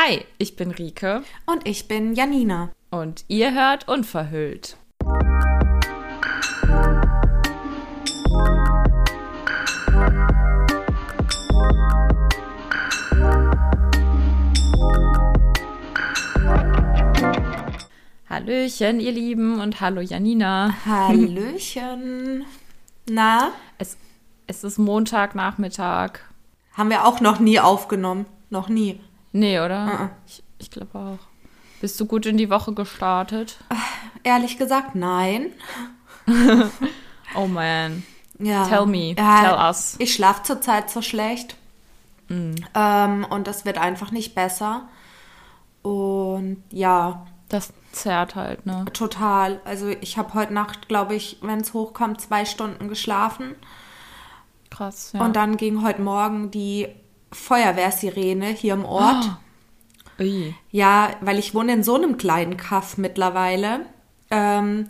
Hi, ich bin Rike. Und ich bin Janina. Und ihr hört Unverhüllt. Hallöchen, ihr Lieben, und hallo Janina. Hallöchen. Na? Es, es ist Montagnachmittag. Haben wir auch noch nie aufgenommen. Noch nie. Nee, oder? Uh -uh. Ich, ich glaube auch. Bist du gut in die Woche gestartet? Ehrlich gesagt, nein. oh man. Ja. Tell me, ja, tell us. Ich schlafe zurzeit so schlecht. Mm. Ähm, und das wird einfach nicht besser. Und ja. Das zerrt halt, ne? Total. Also ich habe heute Nacht, glaube ich, wenn es hochkommt, zwei Stunden geschlafen. Krass, ja. Und dann ging heute Morgen die Feuerwehrsirene hier im Ort. Oh. Ui. Ja, weil ich wohne in so einem kleinen Kaff mittlerweile. Ähm,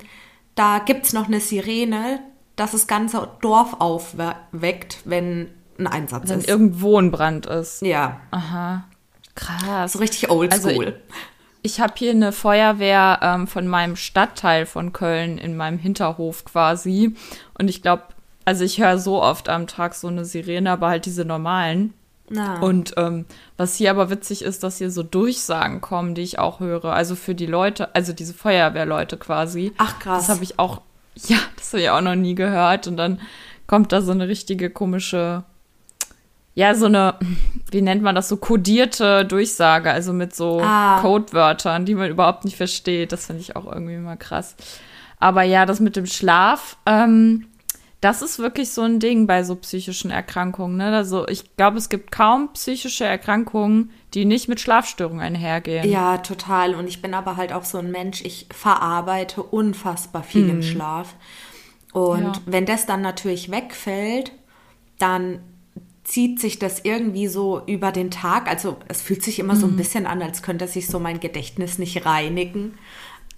da gibt es noch eine Sirene, dass das ganze Dorf aufweckt, wenn ein Einsatz wenn ist. Wenn irgendwo ein Brand ist. Ja. Aha. Krass. So richtig oldschool. Also ich ich habe hier eine Feuerwehr ähm, von meinem Stadtteil von Köln in meinem Hinterhof quasi. Und ich glaube, also ich höre so oft am Tag so eine Sirene, aber halt diese normalen. Na. Und ähm, was hier aber witzig ist, dass hier so Durchsagen kommen, die ich auch höre. Also für die Leute, also diese Feuerwehrleute quasi. Ach krass. Das habe ich auch, ja, das habe ich auch noch nie gehört. Und dann kommt da so eine richtige komische, ja, so eine, wie nennt man das, so kodierte Durchsage, also mit so Ah. Codewörtern, die man überhaupt nicht versteht. Das finde ich auch irgendwie mal krass. Aber ja, das mit dem Schlaf, ähm, das ist wirklich so ein Ding bei so psychischen Erkrankungen. Ne? Also ich glaube, es gibt kaum psychische Erkrankungen, die nicht mit Schlafstörungen einhergehen. Ja, total. Und ich bin aber halt auch so ein Mensch, ich verarbeite unfassbar viel im Schlaf. Und Ja. wenn das dann natürlich wegfällt, dann zieht sich das irgendwie so über den Tag. Also es fühlt sich immer so ein bisschen an, als könnte sich so mein Gedächtnis nicht reinigen.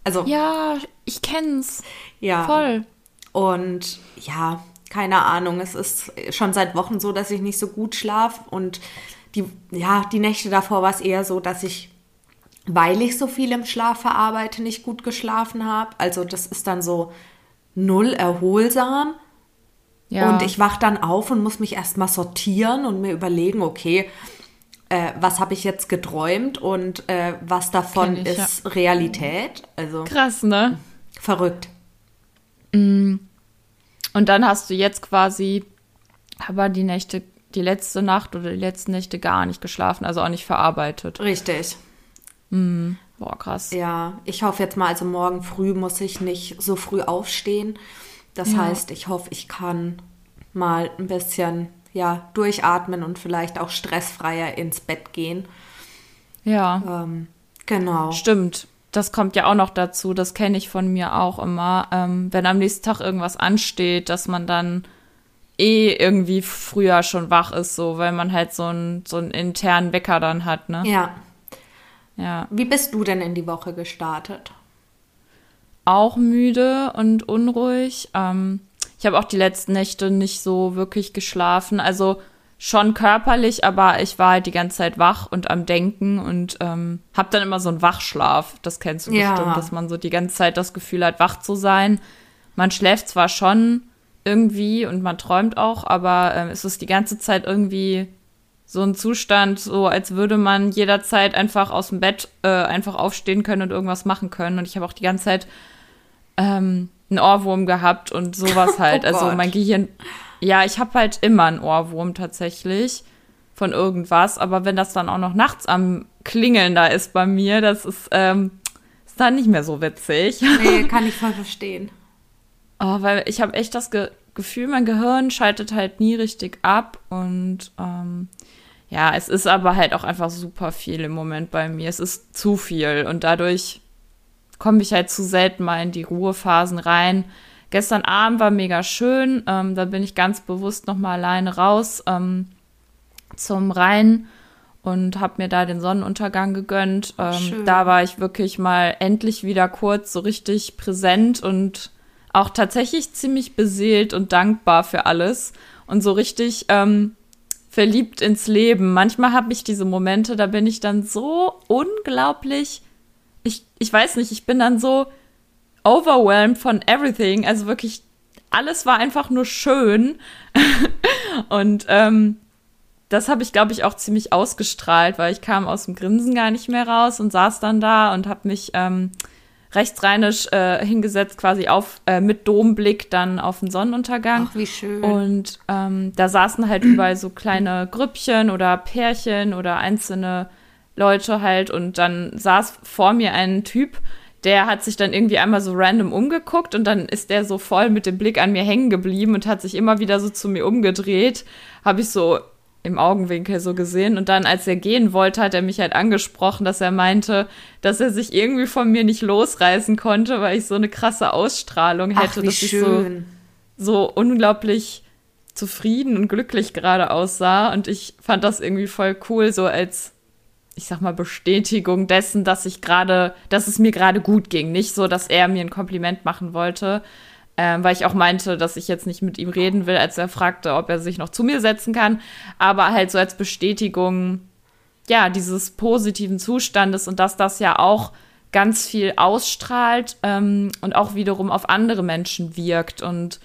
Also Ja, ich kenn's. ja. Voll. Und ja, keine Ahnung, es ist schon seit Wochen so, dass ich nicht so gut schlafe. Und die, ja, die Nächte davor war es eher so, dass ich, weil ich so viel im Schlaf verarbeite, nicht gut geschlafen habe. Also das ist dann so null erholsam. Ja. Und ich wach dann auf und muss mich erstmal sortieren und mir überlegen, okay, äh, was habe ich jetzt geträumt und äh, was davon ich, ja. ist Realität. Also Krass, ne? verrückt. Und dann hast du jetzt quasi aber die Nächte, die letzte Nacht oder die letzten Nächte gar nicht geschlafen, also auch nicht verarbeitet. Richtig. Boah, krass. Ja, ich hoffe jetzt mal, also morgen früh muss ich nicht so früh aufstehen. Das Ja. heißt, ich hoffe, ich kann mal ein bisschen ja, durchatmen und vielleicht auch stressfreier ins Bett gehen. Ja, Ähm, genau. stimmt. Das kommt ja auch noch dazu, das kenne ich von mir auch immer. Ähm, wenn am nächsten Tag irgendwas ansteht, dass man dann eh irgendwie früher schon wach ist, so, weil man halt so einen, so einen internen Wecker dann hat, ne? Ja. Ja. Wie bist du denn in die Woche gestartet? auch müde und unruhig. Ähm, ich habe auch die letzten Nächte nicht so wirklich geschlafen. Also schon körperlich, aber ich war halt die ganze Zeit wach und am Denken und ähm, habe dann immer so einen Wachschlaf. Das kennst du Ja. bestimmt, dass man so die ganze Zeit das Gefühl hat, wach zu sein. Man schläft zwar schon irgendwie und man träumt auch, aber ähm, es ist die ganze Zeit irgendwie so ein Zustand, so als würde man jederzeit einfach aus dem Bett äh, einfach aufstehen können und irgendwas machen können. Und ich habe auch die ganze Zeit ähm, einen Ohrwurm gehabt und sowas halt. Oh also mein Gehirn, ja, ich habe halt immer einen Ohrwurm tatsächlich von irgendwas, aber wenn das dann auch noch nachts am Klingeln da ist bei mir, das ist, ähm, ist dann nicht mehr so witzig. Nee, kann ich voll verstehen. Oh, weil ich habe echt das Ge Gefühl, mein Gehirn schaltet halt nie richtig ab und ähm, ja, es ist aber halt auch einfach super viel im Moment bei mir. Es ist zu viel und dadurch komme ich halt zu selten mal in die Ruhephasen rein. Gestern Abend war mega schön, ähm, da bin ich ganz bewusst noch mal alleine raus ähm, zum Rhein und habe mir da den Sonnenuntergang gegönnt. Ähm, da war ich wirklich mal endlich wieder kurz so richtig präsent und auch tatsächlich ziemlich beseelt und dankbar für alles und so richtig ähm, verliebt ins Leben. Manchmal habe ich diese Momente, da bin ich dann so unglaublich, ich, ich weiß nicht, ich bin dann so overwhelmed von everything. Also wirklich, alles war einfach nur schön. und ähm, das habe ich, glaube ich, auch ziemlich ausgestrahlt, weil ich kam aus dem Grinsen gar nicht mehr raus und saß dann da und habe mich ähm, rechtsrheinisch äh, hingesetzt, quasi auf äh, mit Domblick dann auf den Sonnenuntergang. Ach, wie schön. Und ähm, da saßen halt überall so kleine Grüppchen oder Pärchen oder einzelne Leute halt und dann saß vor mir ein Typ, der hat sich dann irgendwie einmal so random umgeguckt und dann ist der so voll mit dem Blick an mir hängen geblieben und hat sich immer wieder so zu mir umgedreht. Habe ich so im Augenwinkel so gesehen. Und dann, als er gehen wollte, hat er mich halt angesprochen, dass er meinte, dass er sich irgendwie von mir nicht losreißen konnte, weil ich so eine krasse Ausstrahlung hätte, Ach, dass schön. ich so, so unglaublich zufrieden und glücklich gerade aussah. Und ich fand das irgendwie voll cool, so als, ich sag mal, Bestätigung dessen, dass ich gerade, dass es mir gerade gut ging. Nicht so, dass er mir ein Kompliment machen wollte, ähm, weil ich auch meinte, dass ich jetzt nicht mit ihm reden will, als er fragte, ob er sich noch zu mir setzen kann, aber halt so als Bestätigung, ja, dieses positiven Zustandes und dass das ja auch ganz viel ausstrahlt ähm, und auch wiederum auf andere Menschen wirkt und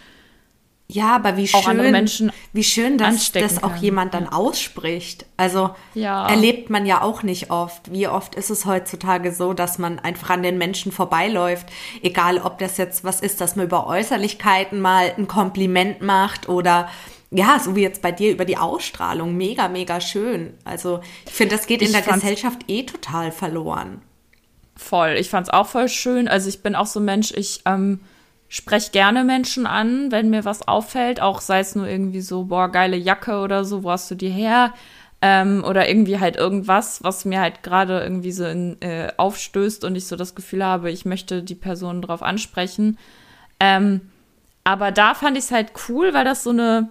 ja, aber wie schön, wie schön, dass das auch kann. jemand dann ausspricht. Also ja. erlebt man ja auch nicht oft. Wie oft ist es heutzutage so, dass man einfach an den Menschen vorbeiläuft, egal ob das jetzt was ist, dass man über Äußerlichkeiten mal ein Kompliment macht oder ja, so wie jetzt bei dir über die Ausstrahlung, mega, mega schön. Also ich finde, das geht in ich der Gesellschaft eh total verloren. Voll, ich fand's auch voll schön. Also ich bin auch so ein Mensch, ich ähm, spreche gerne Menschen an, wenn mir was auffällt, auch sei es nur irgendwie so, boah, geile Jacke oder so, wo hast du die her? Ähm, oder irgendwie halt irgendwas, was mir halt gerade irgendwie so in, äh, aufstößt und ich so das Gefühl habe, ich möchte die Person drauf ansprechen. Ähm, aber da fand ich es halt cool, weil das so eine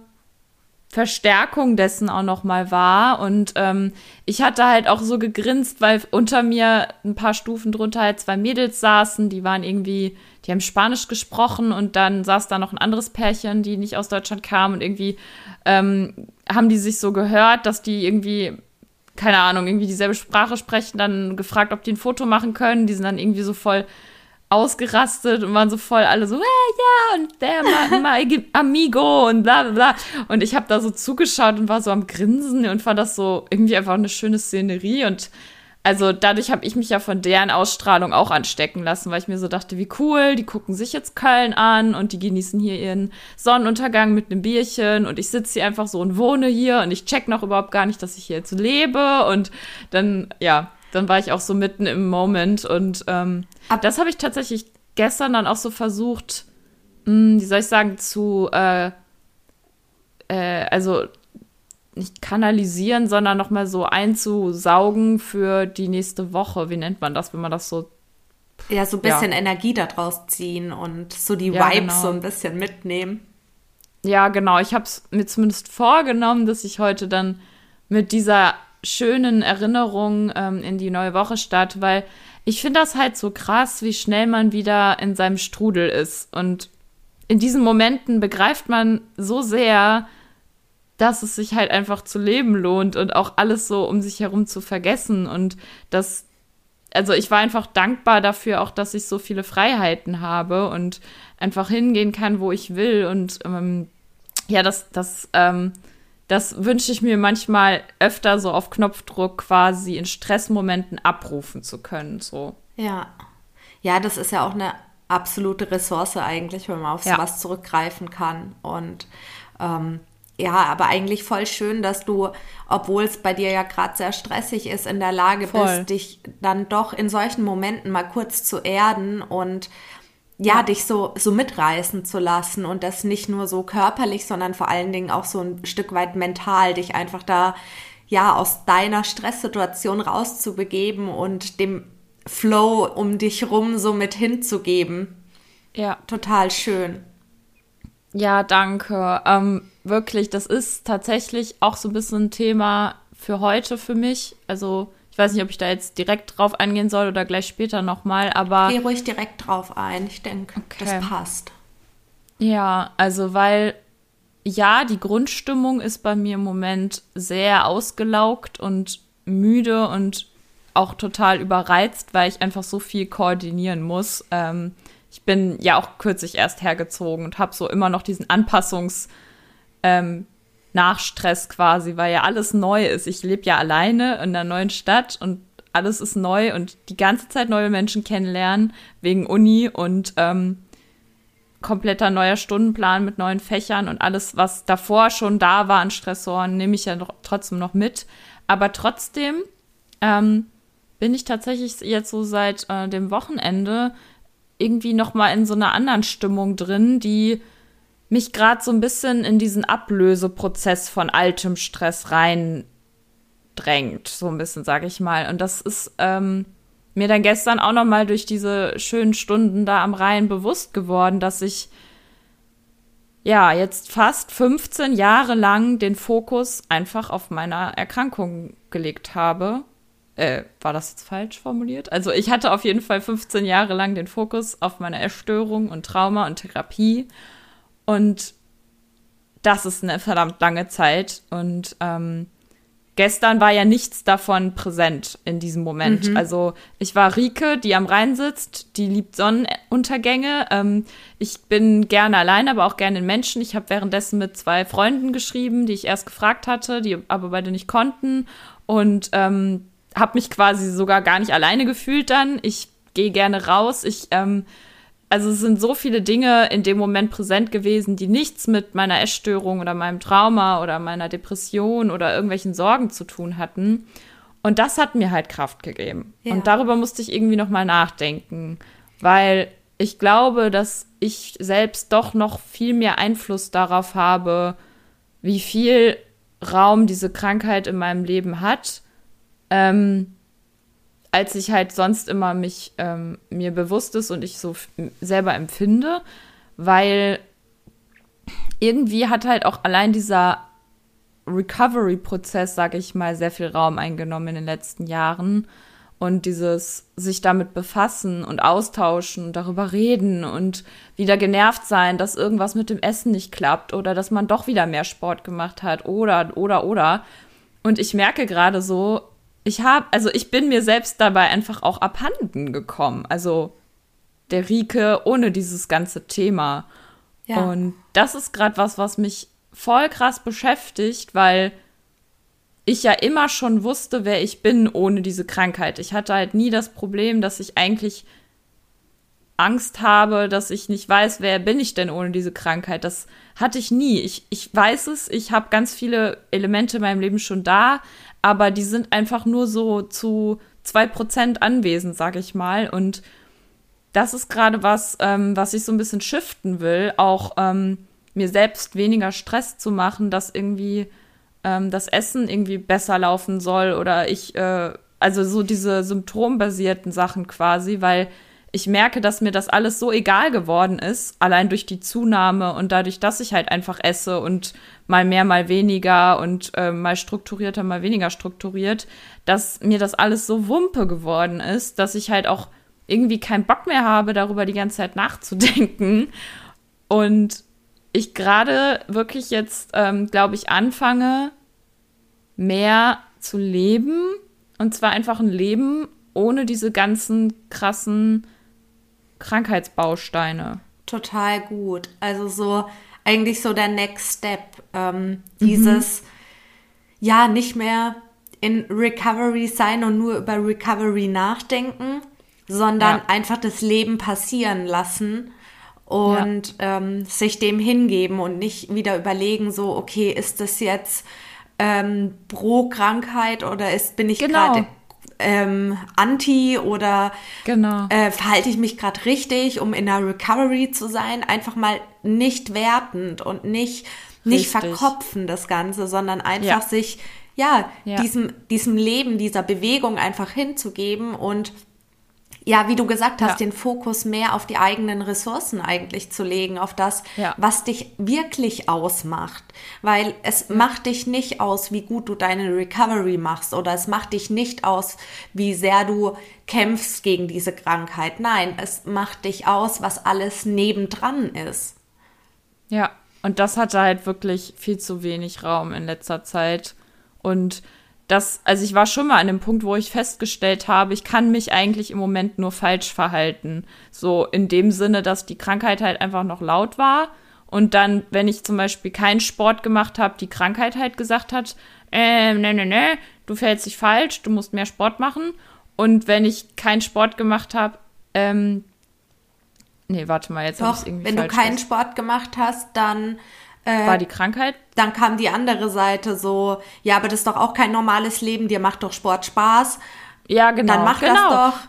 Verstärkung dessen auch noch mal war und ähm, ich hatte halt auch so gegrinst, weil unter mir ein paar Stufen drunter halt zwei Mädels saßen, die waren irgendwie die haben Spanisch gesprochen und dann saß da noch ein anderes Pärchen, die nicht aus Deutschland kam und irgendwie ähm, haben die sich so gehört, dass die irgendwie, keine Ahnung, irgendwie dieselbe Sprache sprechen, dann gefragt, ob die ein Foto machen können. Die sind dann irgendwie so voll ausgerastet und waren so voll alle so, hey, ja, und der my amigo und bla bla bla. Und ich habe da so zugeschaut und war so am Grinsen und fand das so irgendwie einfach eine schöne Szenerie und also dadurch habe ich mich ja von deren Ausstrahlung auch anstecken lassen, weil ich mir so dachte, wie cool, die gucken sich jetzt Köln an und die genießen hier ihren Sonnenuntergang mit einem Bierchen und ich sitze hier einfach so und wohne hier und ich check noch überhaupt gar nicht, dass ich hier jetzt lebe und dann, ja, dann war ich auch so mitten im Moment und ähm, das habe ich tatsächlich gestern dann auch so versucht, mh, hm, wie soll ich sagen, zu, äh, äh, also nicht kanalisieren, sondern nochmal so einzusaugen für die nächste Woche. Wie nennt man das, wenn man das so. Ja, so ein bisschen ja. Energie daraus ziehen und so die ja, Vibes genau. so ein bisschen mitnehmen. Ja, genau. Ich habe es mir zumindest vorgenommen, dass ich heute dann mit dieser schönen Erinnerung ähm, in die neue Woche starte, weil ich finde das halt so krass, wie schnell man wieder in seinem Strudel ist. Und in diesen Momenten begreift man so sehr, dass es sich halt einfach zu leben lohnt und auch alles so um sich herum zu vergessen und das also ich war einfach dankbar dafür auch, dass ich so viele Freiheiten habe und einfach hingehen kann, wo ich will und ähm, ja, das das ähm, das wünsche ich mir manchmal öfter so auf Knopfdruck quasi in Stressmomenten abrufen zu können, so. Ja. Ja, das ist ja auch eine absolute Ressource eigentlich, wenn man auf ja. sowas zurückgreifen kann und ähm, ja, aber eigentlich voll schön, dass du, obwohl es bei dir ja gerade sehr stressig ist, in der Lage voll. bist, dich dann doch in solchen Momenten mal kurz zu erden und ja, ja, dich so, so mitreißen zu lassen und das nicht nur so körperlich, sondern vor allen Dingen auch so ein Stück weit mental, dich einfach da, ja, aus deiner Stresssituation rauszubegeben und dem Flow um dich rum so mit hinzugeben. Ja. Total schön. Ja, danke. Ähm, wirklich, das ist tatsächlich auch so ein bisschen ein Thema für heute für mich. Also ich weiß nicht, ob ich da jetzt direkt drauf eingehen soll oder gleich später nochmal, aber. Geh ruhig direkt drauf ein. Ich denke, okay. das passt. Ja, also weil ja, die Grundstimmung ist bei mir im Moment sehr ausgelaugt und müde und auch total überreizt, weil ich einfach so viel koordinieren muss. Ähm, ich bin ja auch kürzlich erst hergezogen und habe so immer noch diesen Anpassungs- ähm, Nachstress quasi, weil ja alles neu ist. Ich lebe ja alleine in einer neuen Stadt und alles ist neu und die ganze Zeit neue Menschen kennenlernen wegen Uni und ähm, kompletter neuer Stundenplan mit neuen Fächern und alles, was davor schon da war an Stressoren, nehme ich ja trotzdem noch mit. Aber trotzdem ähm, bin ich tatsächlich jetzt so seit äh, dem Wochenende irgendwie noch mal in so einer anderen Stimmung drin, die mich gerade so ein bisschen in diesen Ablöseprozess von altem Stress reindrängt, so ein bisschen, sage ich mal. Und das ist ähm, mir dann gestern auch noch mal durch diese schönen Stunden da am Rhein bewusst geworden, dass ich ja jetzt fast 15 Jahre lang den Fokus einfach auf meiner Erkrankung gelegt habe. Äh, war das jetzt falsch formuliert? Also ich hatte auf jeden Fall 15 Jahre lang den Fokus auf meine Erstörung und Trauma und Therapie und das ist eine verdammt lange Zeit. Und ähm, gestern war ja nichts davon präsent in diesem Moment. Mhm. Also ich war Rike, die am Rhein sitzt, die liebt Sonnenuntergänge. Ähm, ich bin gerne allein, aber auch gerne in Menschen. Ich habe währenddessen mit zwei Freunden geschrieben, die ich erst gefragt hatte, die aber beide nicht konnten. Und ähm, habe mich quasi sogar gar nicht alleine gefühlt dann. Ich gehe gerne raus. Ich ähm, also es sind so viele Dinge in dem Moment präsent gewesen, die nichts mit meiner Essstörung oder meinem Trauma oder meiner Depression oder irgendwelchen Sorgen zu tun hatten. Und das hat mir halt Kraft gegeben. Ja. Und darüber musste ich irgendwie noch mal nachdenken, weil ich glaube, dass ich selbst doch noch viel mehr Einfluss darauf habe, wie viel Raum diese Krankheit in meinem Leben hat. Ähm, als ich halt sonst immer mich ähm, mir bewusst ist und ich so selber empfinde, weil irgendwie hat halt auch allein dieser Recovery-Prozess, sage ich mal, sehr viel Raum eingenommen in den letzten Jahren. Und dieses sich damit befassen und austauschen und darüber reden und wieder genervt sein, dass irgendwas mit dem Essen nicht klappt oder dass man doch wieder mehr Sport gemacht hat oder, oder, oder. Und ich merke gerade so, ich habe, also ich bin mir selbst dabei einfach auch abhanden gekommen. Also der Rike ohne dieses ganze Thema. Ja. Und das ist gerade was, was mich voll krass beschäftigt, weil ich ja immer schon wusste, wer ich bin ohne diese Krankheit. Ich hatte halt nie das Problem, dass ich eigentlich Angst habe, dass ich nicht weiß, wer bin ich denn ohne diese Krankheit. Das hatte ich nie. Ich, ich weiß es, ich habe ganz viele Elemente in meinem Leben schon da, aber die sind einfach nur so zu zwei Prozent anwesend, sag ich mal. Und das ist gerade was, ähm, was ich so ein bisschen shiften will, auch ähm, mir selbst weniger Stress zu machen, dass irgendwie ähm, das Essen irgendwie besser laufen soll oder ich, äh, also so diese symptombasierten Sachen quasi, weil ich merke, dass mir das alles so egal geworden ist, allein durch die Zunahme und dadurch, dass ich halt einfach esse und mal mehr, mal weniger und äh, mal strukturierter, mal weniger strukturiert, dass mir das alles so Wumpe geworden ist, dass ich halt auch irgendwie keinen Bock mehr habe, darüber die ganze Zeit nachzudenken. Und ich gerade wirklich jetzt, ähm, glaube ich, anfange, mehr zu leben. Und zwar einfach ein Leben ohne diese ganzen krassen Krankheitsbausteine. Total gut. Also so eigentlich so der Next Step. Ähm, dieses, mhm. ja, nicht mehr in Recovery sein und nur über Recovery nachdenken, sondern ja. einfach das Leben passieren lassen und ja. ähm, sich dem hingeben und nicht wieder überlegen, so, okay, ist das jetzt ähm, pro Krankheit oder ist, bin ich genau. Ähm, anti oder genau. äh, verhalte ich mich gerade richtig, um in der Recovery zu sein, einfach mal nicht wertend und nicht, nicht verkopfen das Ganze, sondern einfach ja. sich ja, ja, Diesem, diesem Leben, dieser Bewegung einfach hinzugeben und ja, wie du gesagt hast, ja. den Fokus mehr auf die eigenen Ressourcen eigentlich zu legen, auf das, ja. was dich wirklich ausmacht. Weil es macht dich nicht aus, wie gut du deine Recovery machst oder es macht dich nicht aus, wie sehr du kämpfst gegen diese Krankheit. Nein, es macht dich aus, was alles nebendran ist. Ja, Und das hatte halt wirklich viel zu wenig Raum in letzter Zeit. Und das, also ich war schon mal an dem Punkt, wo ich festgestellt habe, ich kann mich eigentlich im Moment nur falsch verhalten. So in dem Sinne, dass die Krankheit halt einfach noch laut war. Und dann, wenn ich zum Beispiel keinen Sport gemacht habe, die Krankheit halt gesagt hat, äh, ne, ne, ne, du fällst dich falsch, du musst mehr Sport machen. Und wenn ich keinen Sport gemacht habe, ähm, nee, warte mal, jetzt habe ich irgendwie Wenn du keinen Sport gemacht hast, dann äh, war die Krankheit. Dann kam die andere Seite so, ja, aber das ist doch auch kein normales Leben, dir macht doch Sport Spaß. Ja, genau. Dann mach genau. das doch.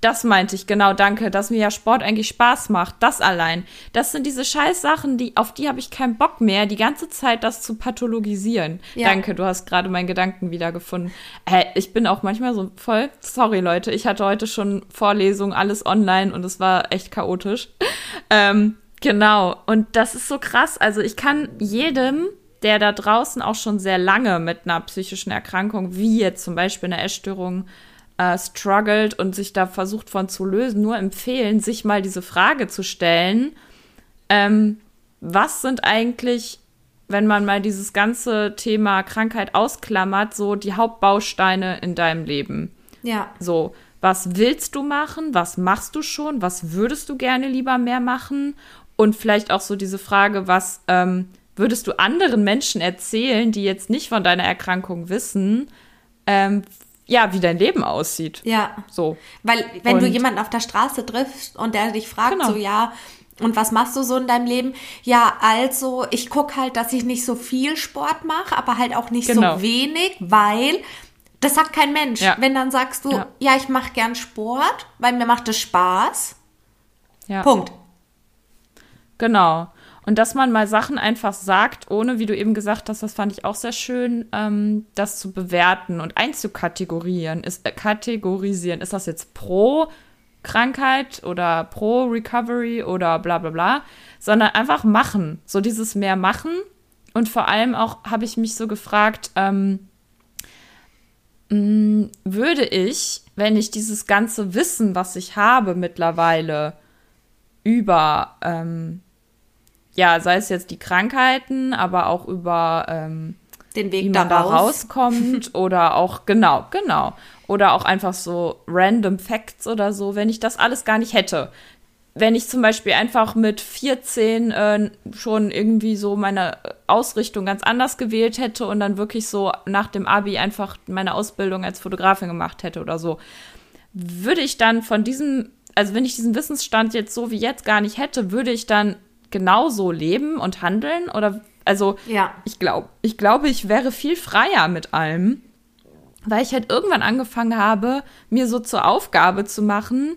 Das meinte ich, genau, danke, dass mir ja Sport eigentlich Spaß macht. Das allein. Das sind diese scheiß Sachen, die, auf die habe ich keinen Bock mehr, die ganze Zeit das zu pathologisieren. Ja. Danke, du hast gerade meinen Gedanken wiedergefunden. Äh, ich bin auch manchmal so voll, sorry Leute, ich hatte heute schon Vorlesungen, alles online und es war echt chaotisch. ähm, genau, und das ist so krass. Also ich kann jedem, der da draußen auch schon sehr lange mit einer psychischen Erkrankung, wie jetzt zum Beispiel eine Essstörung, äh, struggelt und sich da versucht von zu lösen, nur empfehlen, sich mal diese Frage zu stellen, ähm, was sind eigentlich, wenn man mal dieses ganze Thema Krankheit ausklammert, so die Hauptbausteine in deinem Leben? Ja. So, was willst du machen? Was machst du schon? Was würdest du gerne lieber mehr machen? Und vielleicht auch so diese Frage, was ähm, würdest du anderen Menschen erzählen, die jetzt nicht von deiner Erkrankung wissen, ähm, ja, wie dein Leben aussieht. Ja. So. Weil, wenn und, du jemanden auf der Straße triffst und der dich fragt, genau. so, ja, und was machst du so in deinem Leben? Ja, also, ich gucke halt, dass ich nicht so viel Sport mache, aber halt auch nicht genau. so wenig, weil das sagt kein Mensch. Ja. Wenn dann sagst du, ja, ja ich mache gern Sport, weil mir macht es Spaß. Ja. Punkt. Genau. Und dass man mal Sachen einfach sagt, ohne, wie du eben gesagt hast, das fand ich auch sehr schön, ähm, das zu bewerten und einzukategorieren. Ist, äh, kategorisieren. Ist das jetzt pro Krankheit oder pro Recovery oder bla bla bla, sondern einfach machen. So dieses mehr machen. Und vor allem auch habe ich mich so gefragt, ähm, mh, mm, würde ich, wenn ich dieses ganze Wissen, was ich habe mittlerweile über ähm, ja, sei es jetzt die Krankheiten, aber auch über ähm, den Weg wie man da rauskommt oder auch, genau, genau. Oder auch einfach so random Facts oder so, wenn ich das alles gar nicht hätte. Wenn ich zum Beispiel einfach mit 14 äh, schon irgendwie so meine Ausrichtung ganz anders gewählt hätte und dann wirklich so nach dem Abi einfach meine Ausbildung als Fotografin gemacht hätte oder so, würde ich dann von diesem, also wenn ich diesen Wissensstand jetzt so wie jetzt gar nicht hätte, würde ich dann genauso leben und handeln? Oder also ja. ich glaube, ich glaube, ich wäre viel freier mit allem, weil ich halt irgendwann angefangen habe, mir so zur Aufgabe zu machen,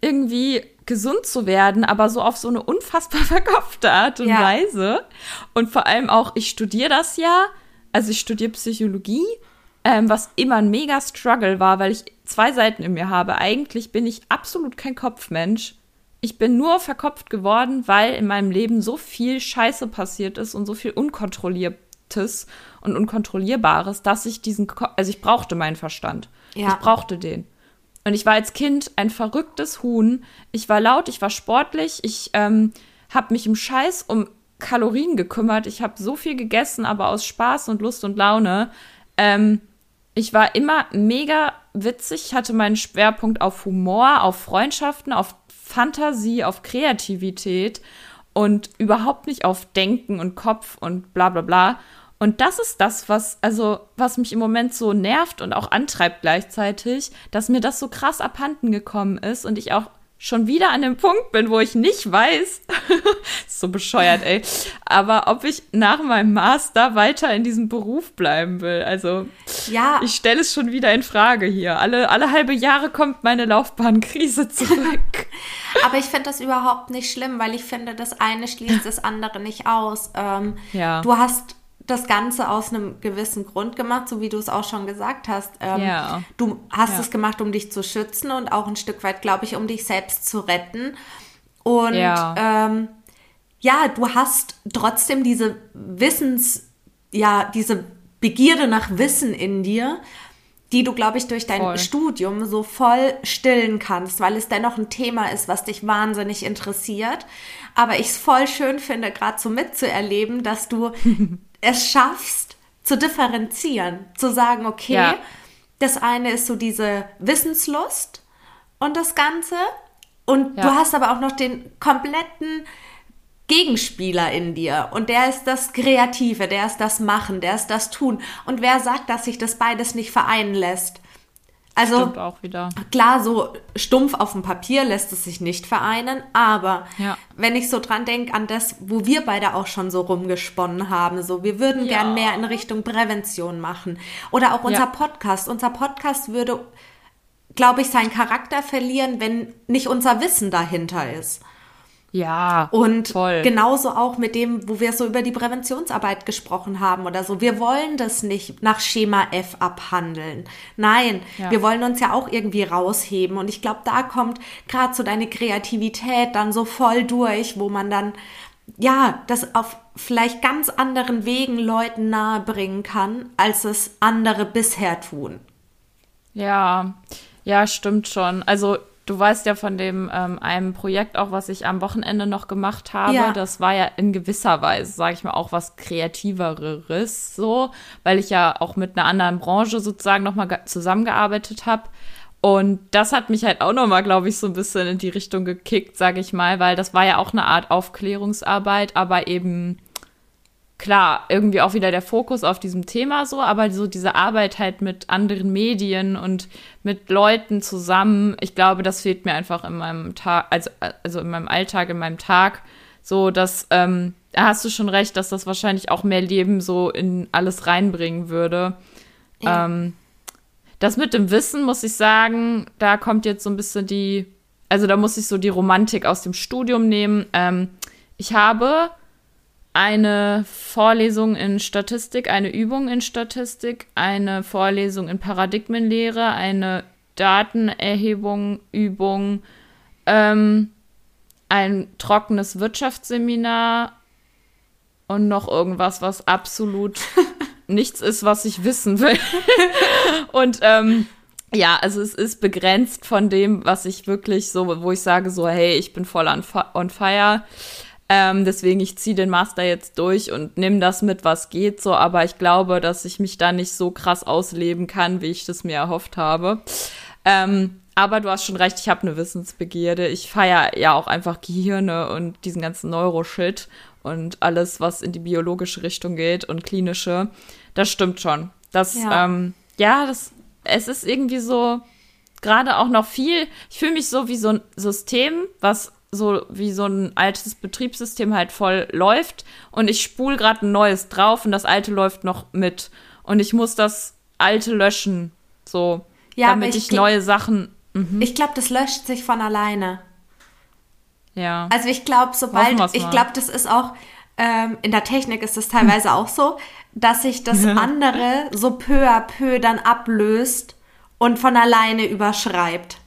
irgendwie gesund zu werden, aber so auf so eine unfassbar verkopfte Art und ja. Weise. Und vor allem auch, ich studiere das ja, also ich studiere Psychologie, ähm, was immer ein mega Struggle war, weil ich zwei Seiten in mir habe. Eigentlich bin ich absolut kein Kopfmensch ich bin nur verkopft geworden, weil in meinem Leben so viel Scheiße passiert ist und so viel Unkontrolliertes und Unkontrollierbares, dass ich diesen, Ko also ich brauchte meinen Verstand. Ja. Ich brauchte den. Und ich war als Kind ein verrücktes Huhn. Ich war laut, ich war sportlich, ich ähm, habe mich im Scheiß um Kalorien gekümmert. Ich habe so viel gegessen, aber aus Spaß und Lust und Laune. Ähm, ich war immer mega witzig. Hatte meinen Schwerpunkt auf Humor, auf Freundschaften, auf Fantasie, auf Kreativität und überhaupt nicht auf Denken und Kopf und bla bla bla. Und das ist das, was, also, was mich im Moment so nervt und auch antreibt gleichzeitig, dass mir das so krass abhanden gekommen ist und ich auch schon wieder an dem Punkt bin, wo ich nicht weiß, so bescheuert, ey, aber ob ich nach meinem Master weiter in diesem Beruf bleiben will. Also, ja. ich stelle es schon wieder in Frage hier. Alle, alle halbe Jahre kommt meine Laufbahnkrise zurück. aber ich finde das überhaupt nicht schlimm, weil ich finde, das eine schließt das andere nicht aus. Ähm, ja. Du hast das Ganze aus einem gewissen Grund gemacht, so wie du es auch schon gesagt hast. Ähm, ja. Du hast ja. es gemacht, um dich zu schützen und auch ein Stück weit, glaube ich, um dich selbst zu retten. Und ja. Ähm, ja, du hast trotzdem diese Wissens, ja, diese Begierde nach Wissen in dir. die du, glaube ich, durch dein voll. Studium so voll stillen kannst, weil es dennoch ein Thema ist, was dich wahnsinnig interessiert. Aber ich es voll schön finde, gerade so mitzuerleben, dass du es schaffst, zu differenzieren, zu sagen, okay, ja. das eine ist so diese Wissenslust und das Ganze. Und ja. du hast aber auch noch den kompletten Gegenspieler in dir und der ist das Kreative, der ist das Machen, der ist das Tun. Und wer sagt, dass sich das beides nicht vereinen lässt? Also klar, so stumpf auf dem Papier lässt es sich nicht vereinen, aber ja. wenn ich so dran denke an das, wo wir beide auch schon so rumgesponnen haben, so wir würden ja. gern mehr in Richtung Prävention machen oder auch unser ja. Podcast. Unser Podcast würde, glaube ich, seinen Charakter verlieren, wenn nicht unser Wissen dahinter ist. Ja. Und voll. genauso auch mit dem, wo wir so über die Präventionsarbeit gesprochen haben oder so. Wir wollen das nicht nach Schema F abhandeln. Nein, ja. wir wollen uns ja auch irgendwie rausheben. Und ich glaube, da kommt gerade so deine Kreativität dann so voll durch, wo man dann ja, das auf vielleicht ganz anderen Wegen Leuten nahebringen kann, als es andere bisher tun. Ja, ja, stimmt schon. Also Du weißt ja von dem ähm, einem Projekt auch, was ich am Wochenende noch gemacht habe. Ja. Das war ja in gewisser Weise, sage ich mal, auch was kreativeres, so, weil ich ja auch mit einer anderen Branche sozusagen nochmal zusammengearbeitet habe. Und das hat mich halt auch nochmal, glaube ich, so ein bisschen in die Richtung gekickt, sage ich mal, weil das war ja auch eine Art Aufklärungsarbeit, aber eben klar, irgendwie auch wieder der Fokus auf diesem Thema so, aber so diese Arbeit halt mit anderen Medien und mit Leuten zusammen, ich glaube, das fehlt mir einfach in meinem Tag, also, also in meinem Alltag, in meinem Tag, so dass, ähm, da hast du schon recht, dass das wahrscheinlich auch mehr Leben so in alles reinbringen würde. Ja. Ähm, das mit dem Wissen, muss ich sagen, da kommt jetzt so ein bisschen die, also da muss ich so die Romantik aus dem Studium nehmen. Ähm, ich habe eine Vorlesung in Statistik, eine Übung in Statistik, eine Vorlesung in Paradigmenlehre, eine Datenerhebung, Übung, ähm, ein trockenes Wirtschaftsseminar und noch irgendwas, was absolut nichts ist, was ich wissen will. und ähm, ja, also es ist begrenzt von dem, was ich wirklich so, wo ich sage so, hey, ich bin voll on, on fire. Ähm, deswegen, ich ziehe den Master jetzt durch und nehme das mit, was geht so. Aber ich glaube, dass ich mich da nicht so krass ausleben kann, wie ich das mir erhofft habe. Ähm, aber du hast schon recht, ich habe eine Wissensbegierde. Ich feiere ja auch einfach Gehirne und diesen ganzen Neuroshit und alles, was in die biologische Richtung geht und klinische. Das stimmt schon. Das, ja, ähm, ja das, es ist irgendwie so, gerade auch noch viel, ich fühle mich so wie so ein System, was so wie so ein altes Betriebssystem halt voll läuft und ich spule gerade ein neues drauf und das alte läuft noch mit und ich muss das alte löschen, so ja, damit ich, ich neue Sachen. Mhm. Ich glaube, das löscht sich von alleine. Ja. Also ich glaube, sobald ich glaube, das ist auch ähm, in der Technik ist das teilweise auch so, dass sich das andere so peu à peu dann ablöst und von alleine überschreibt.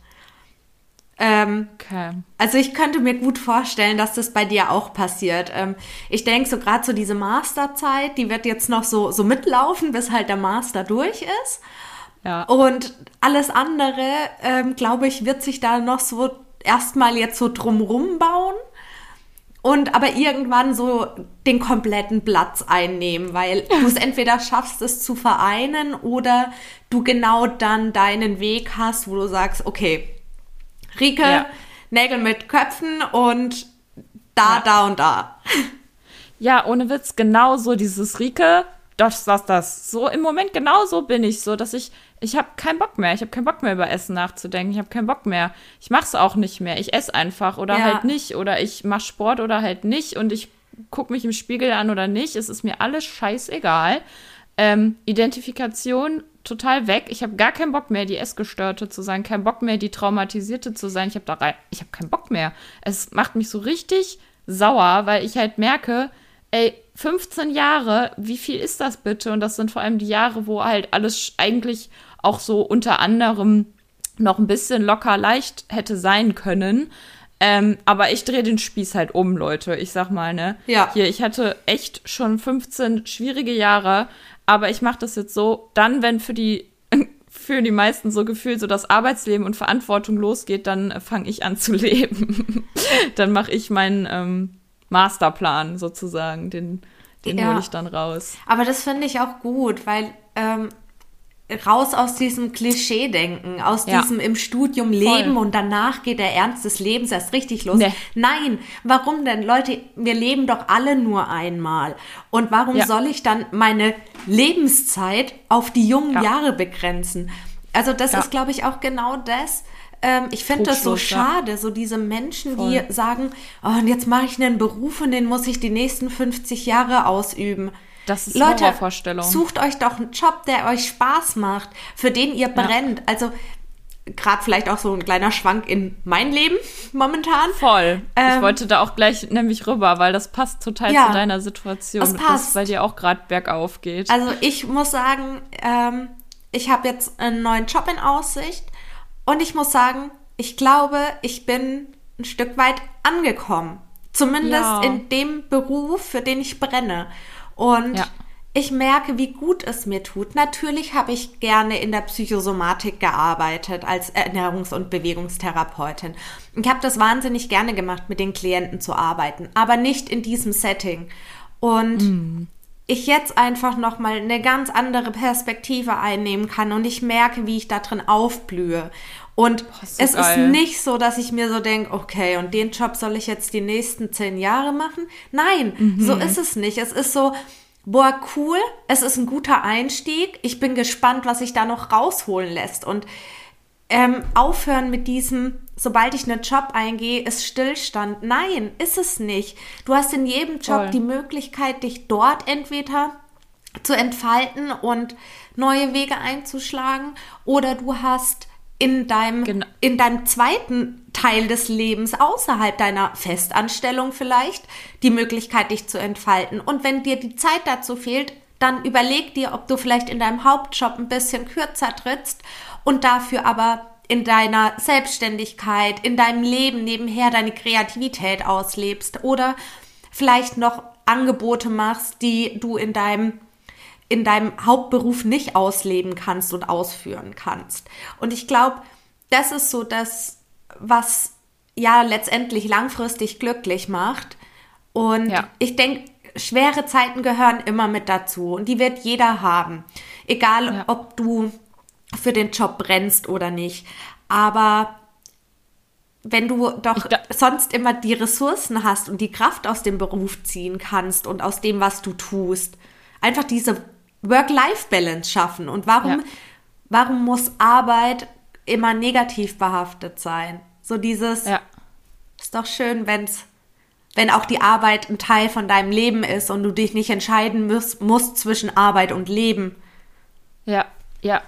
Ähm, okay. Also ich könnte mir gut vorstellen, dass das bei dir auch passiert. Ähm, ich denke so gerade so diese Masterzeit, die wird jetzt noch so, so mitlaufen, bis halt der Master durch ist. Ja. Und alles andere, ähm, glaube ich, wird sich da noch so erstmal jetzt so drumrum bauen und aber irgendwann so den kompletten Platz einnehmen, weil du es entweder schaffst, es zu vereinen oder du genau dann deinen Weg hast, wo du sagst, okay, Rike, ja. Nägel mit Köpfen und da, ja. da und da. Ja, ohne Witz, genau so dieses Rike, das, das, das. So im Moment genau so bin ich so, dass ich, ich habe keinen Bock mehr. Ich habe keinen Bock mehr über Essen nachzudenken. Ich habe keinen Bock mehr. Ich mache es auch nicht mehr. Ich esse einfach oder ja. halt nicht. Oder ich mache Sport oder halt nicht. Und ich gucke mich im Spiegel an oder nicht. Es ist mir alles scheißegal. Ähm, Identifikation total weg. Ich habe gar keinen Bock mehr, die Essgestörte zu sein, keinen Bock mehr, die Traumatisierte zu sein. Ich habe da rein, ich habe keinen Bock mehr. Es macht mich so richtig sauer, weil ich halt merke, ey, 15 Jahre, wie viel ist das bitte? Und das sind vor allem die Jahre, wo halt alles eigentlich auch so unter anderem noch ein bisschen locker leicht hätte sein können. Ähm, aber ich drehe den Spieß halt um, Leute. Ich sag mal, ne? Ja. Hier, ich hatte echt schon 15 schwierige Jahre, aber ich mache das jetzt so, dann, wenn für die Gefühl, die meisten so gefühlt, so das Arbeitsleben und Verantwortung losgeht, dann äh, fange ich an zu leben. dann mache ich meinen ähm, Masterplan sozusagen, den, den ja. hole ich dann raus. Aber das finde ich auch gut, weil ähm, raus aus diesem Klischee-Denken, aus ja. diesem im Studium leben Voll. und danach geht der Ernst des Lebens erst richtig los. Nee. Nein, warum denn? Leute, wir leben doch alle nur einmal. Und warum ja. soll ich dann meine Lebenszeit auf die jungen ja. Jahre begrenzen? Also das ist, glaube ich, auch genau das. Ähm, ich finde das so schade, so diese Menschen, Voll. die sagen, oh, und jetzt mache ich einen Beruf und den muss ich die nächsten 50 Jahre ausüben. Das ist Leute, Horrorvorstellung. Sucht euch doch einen Job, der euch Spaß macht, für den ihr brennt. Ja. Also gerade vielleicht auch so ein kleiner Schwank in mein Leben momentan. Voll. Ähm, ich wollte da auch gleich nämlich rüber, weil das passt total ja, zu deiner Situation, das passt. dass bei dir auch gerade bergauf geht. Also ich muss sagen, ähm, ich habe jetzt einen neuen Job in Aussicht und ich muss sagen, ich glaube, ich bin ein Stück weit angekommen. Zumindest ja. in dem Beruf, für den ich brenne. Und ja. ich merke, wie gut es mir tut. Natürlich habe ich gerne in der Psychosomatik gearbeitet als Ernährungs- und Bewegungstherapeutin. Ich habe das wahnsinnig gerne gemacht, mit den Klienten zu arbeiten, aber nicht in diesem Setting. Und mm. ich jetzt einfach noch mal eine ganz andere Perspektive einnehmen kann und ich merke, wie ich da drin aufblühe. Und Boah, so es geil. ist nicht so, dass ich mir so denke, okay, und den Job soll ich jetzt die nächsten zehn Jahre machen. Nein, mhm. so ist es nicht. Es ist so, boah, cool, es ist ein guter Einstieg. Ich bin gespannt, was sich da noch rausholen lässt. Und ähm, aufhören mit diesem, sobald ich einen Job eingehe, ist Stillstand. Nein, ist es nicht. Du hast in jedem Job Voll. die Möglichkeit, dich dort entweder zu entfalten und neue Wege einzuschlagen oder du hast in deinem, genau. in deinem zweiten Teil des Lebens außerhalb deiner Festanstellung vielleicht die Möglichkeit, dich zu entfalten. Und wenn dir die Zeit dazu fehlt, dann überleg dir, ob du vielleicht in deinem Hauptjob ein bisschen kürzer trittst und dafür aber in deiner Selbstständigkeit, in deinem Leben nebenher deine Kreativität auslebst oder vielleicht noch Angebote machst, die du in deinem in deinem Hauptberuf nicht ausleben kannst und ausführen kannst. Und ich glaube, das ist so das, was ja letztendlich langfristig glücklich macht. Und ja. ich denke, schwere Zeiten gehören immer mit dazu und die wird jeder haben. Egal, ja. ob du für den Job brennst oder nicht. Aber wenn du doch sonst immer die Ressourcen hast und die Kraft aus dem Beruf ziehen kannst und aus dem, was du tust, einfach diese Work-Life-Balance schaffen. Und warum, ja. warum muss Arbeit immer negativ behaftet sein? So dieses, ja. ist doch schön, wenn's, wenn auch die Arbeit ein Teil von deinem Leben ist und du dich nicht entscheiden musst, musst zwischen Arbeit und Leben. Ja, ja.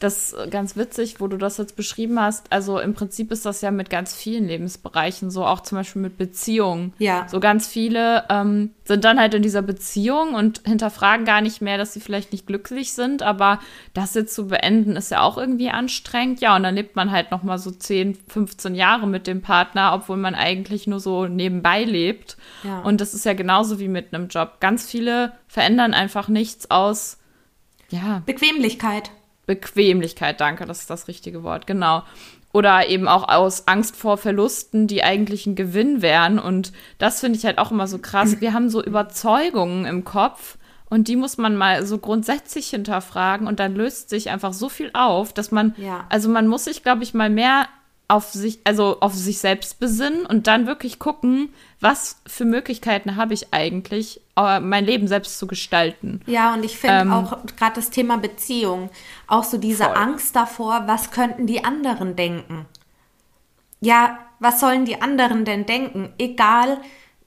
Das ist ganz witzig, wo du das jetzt beschrieben hast. Also im Prinzip ist das ja mit ganz vielen Lebensbereichen so, auch zum Beispiel mit Beziehungen. Ja. So ganz viele ähm, sind dann halt in dieser Beziehung und hinterfragen gar nicht mehr, dass sie vielleicht nicht glücklich sind. Aber das jetzt zu beenden, ist ja auch irgendwie anstrengend. Ja, und dann lebt man halt noch mal so 10, 15 Jahre mit dem Partner, obwohl man eigentlich nur so nebenbei lebt. Ja. Und das ist ja genauso wie mit einem Job. Ganz viele verändern einfach nichts aus ja. Bequemlichkeit. Bequemlichkeit, danke, das ist das richtige Wort, genau. Oder eben auch aus Angst vor Verlusten, die eigentlich ein Gewinn wären. Und das finde ich halt auch immer so krass. Wir haben so Überzeugungen im Kopf und die muss man mal so grundsätzlich hinterfragen und dann löst sich einfach so viel auf, dass man, ja. also man muss sich, glaube ich, mal mehr auf sich, also auf sich selbst besinnen und dann wirklich gucken, was für Möglichkeiten habe ich eigentlich, äh, mein Leben selbst zu gestalten. Ja, und ich finde ähm, auch gerade das Thema Beziehung, auch so diese voll. Angst davor, was könnten die anderen denken? Ja, was sollen die anderen denn denken? Egal,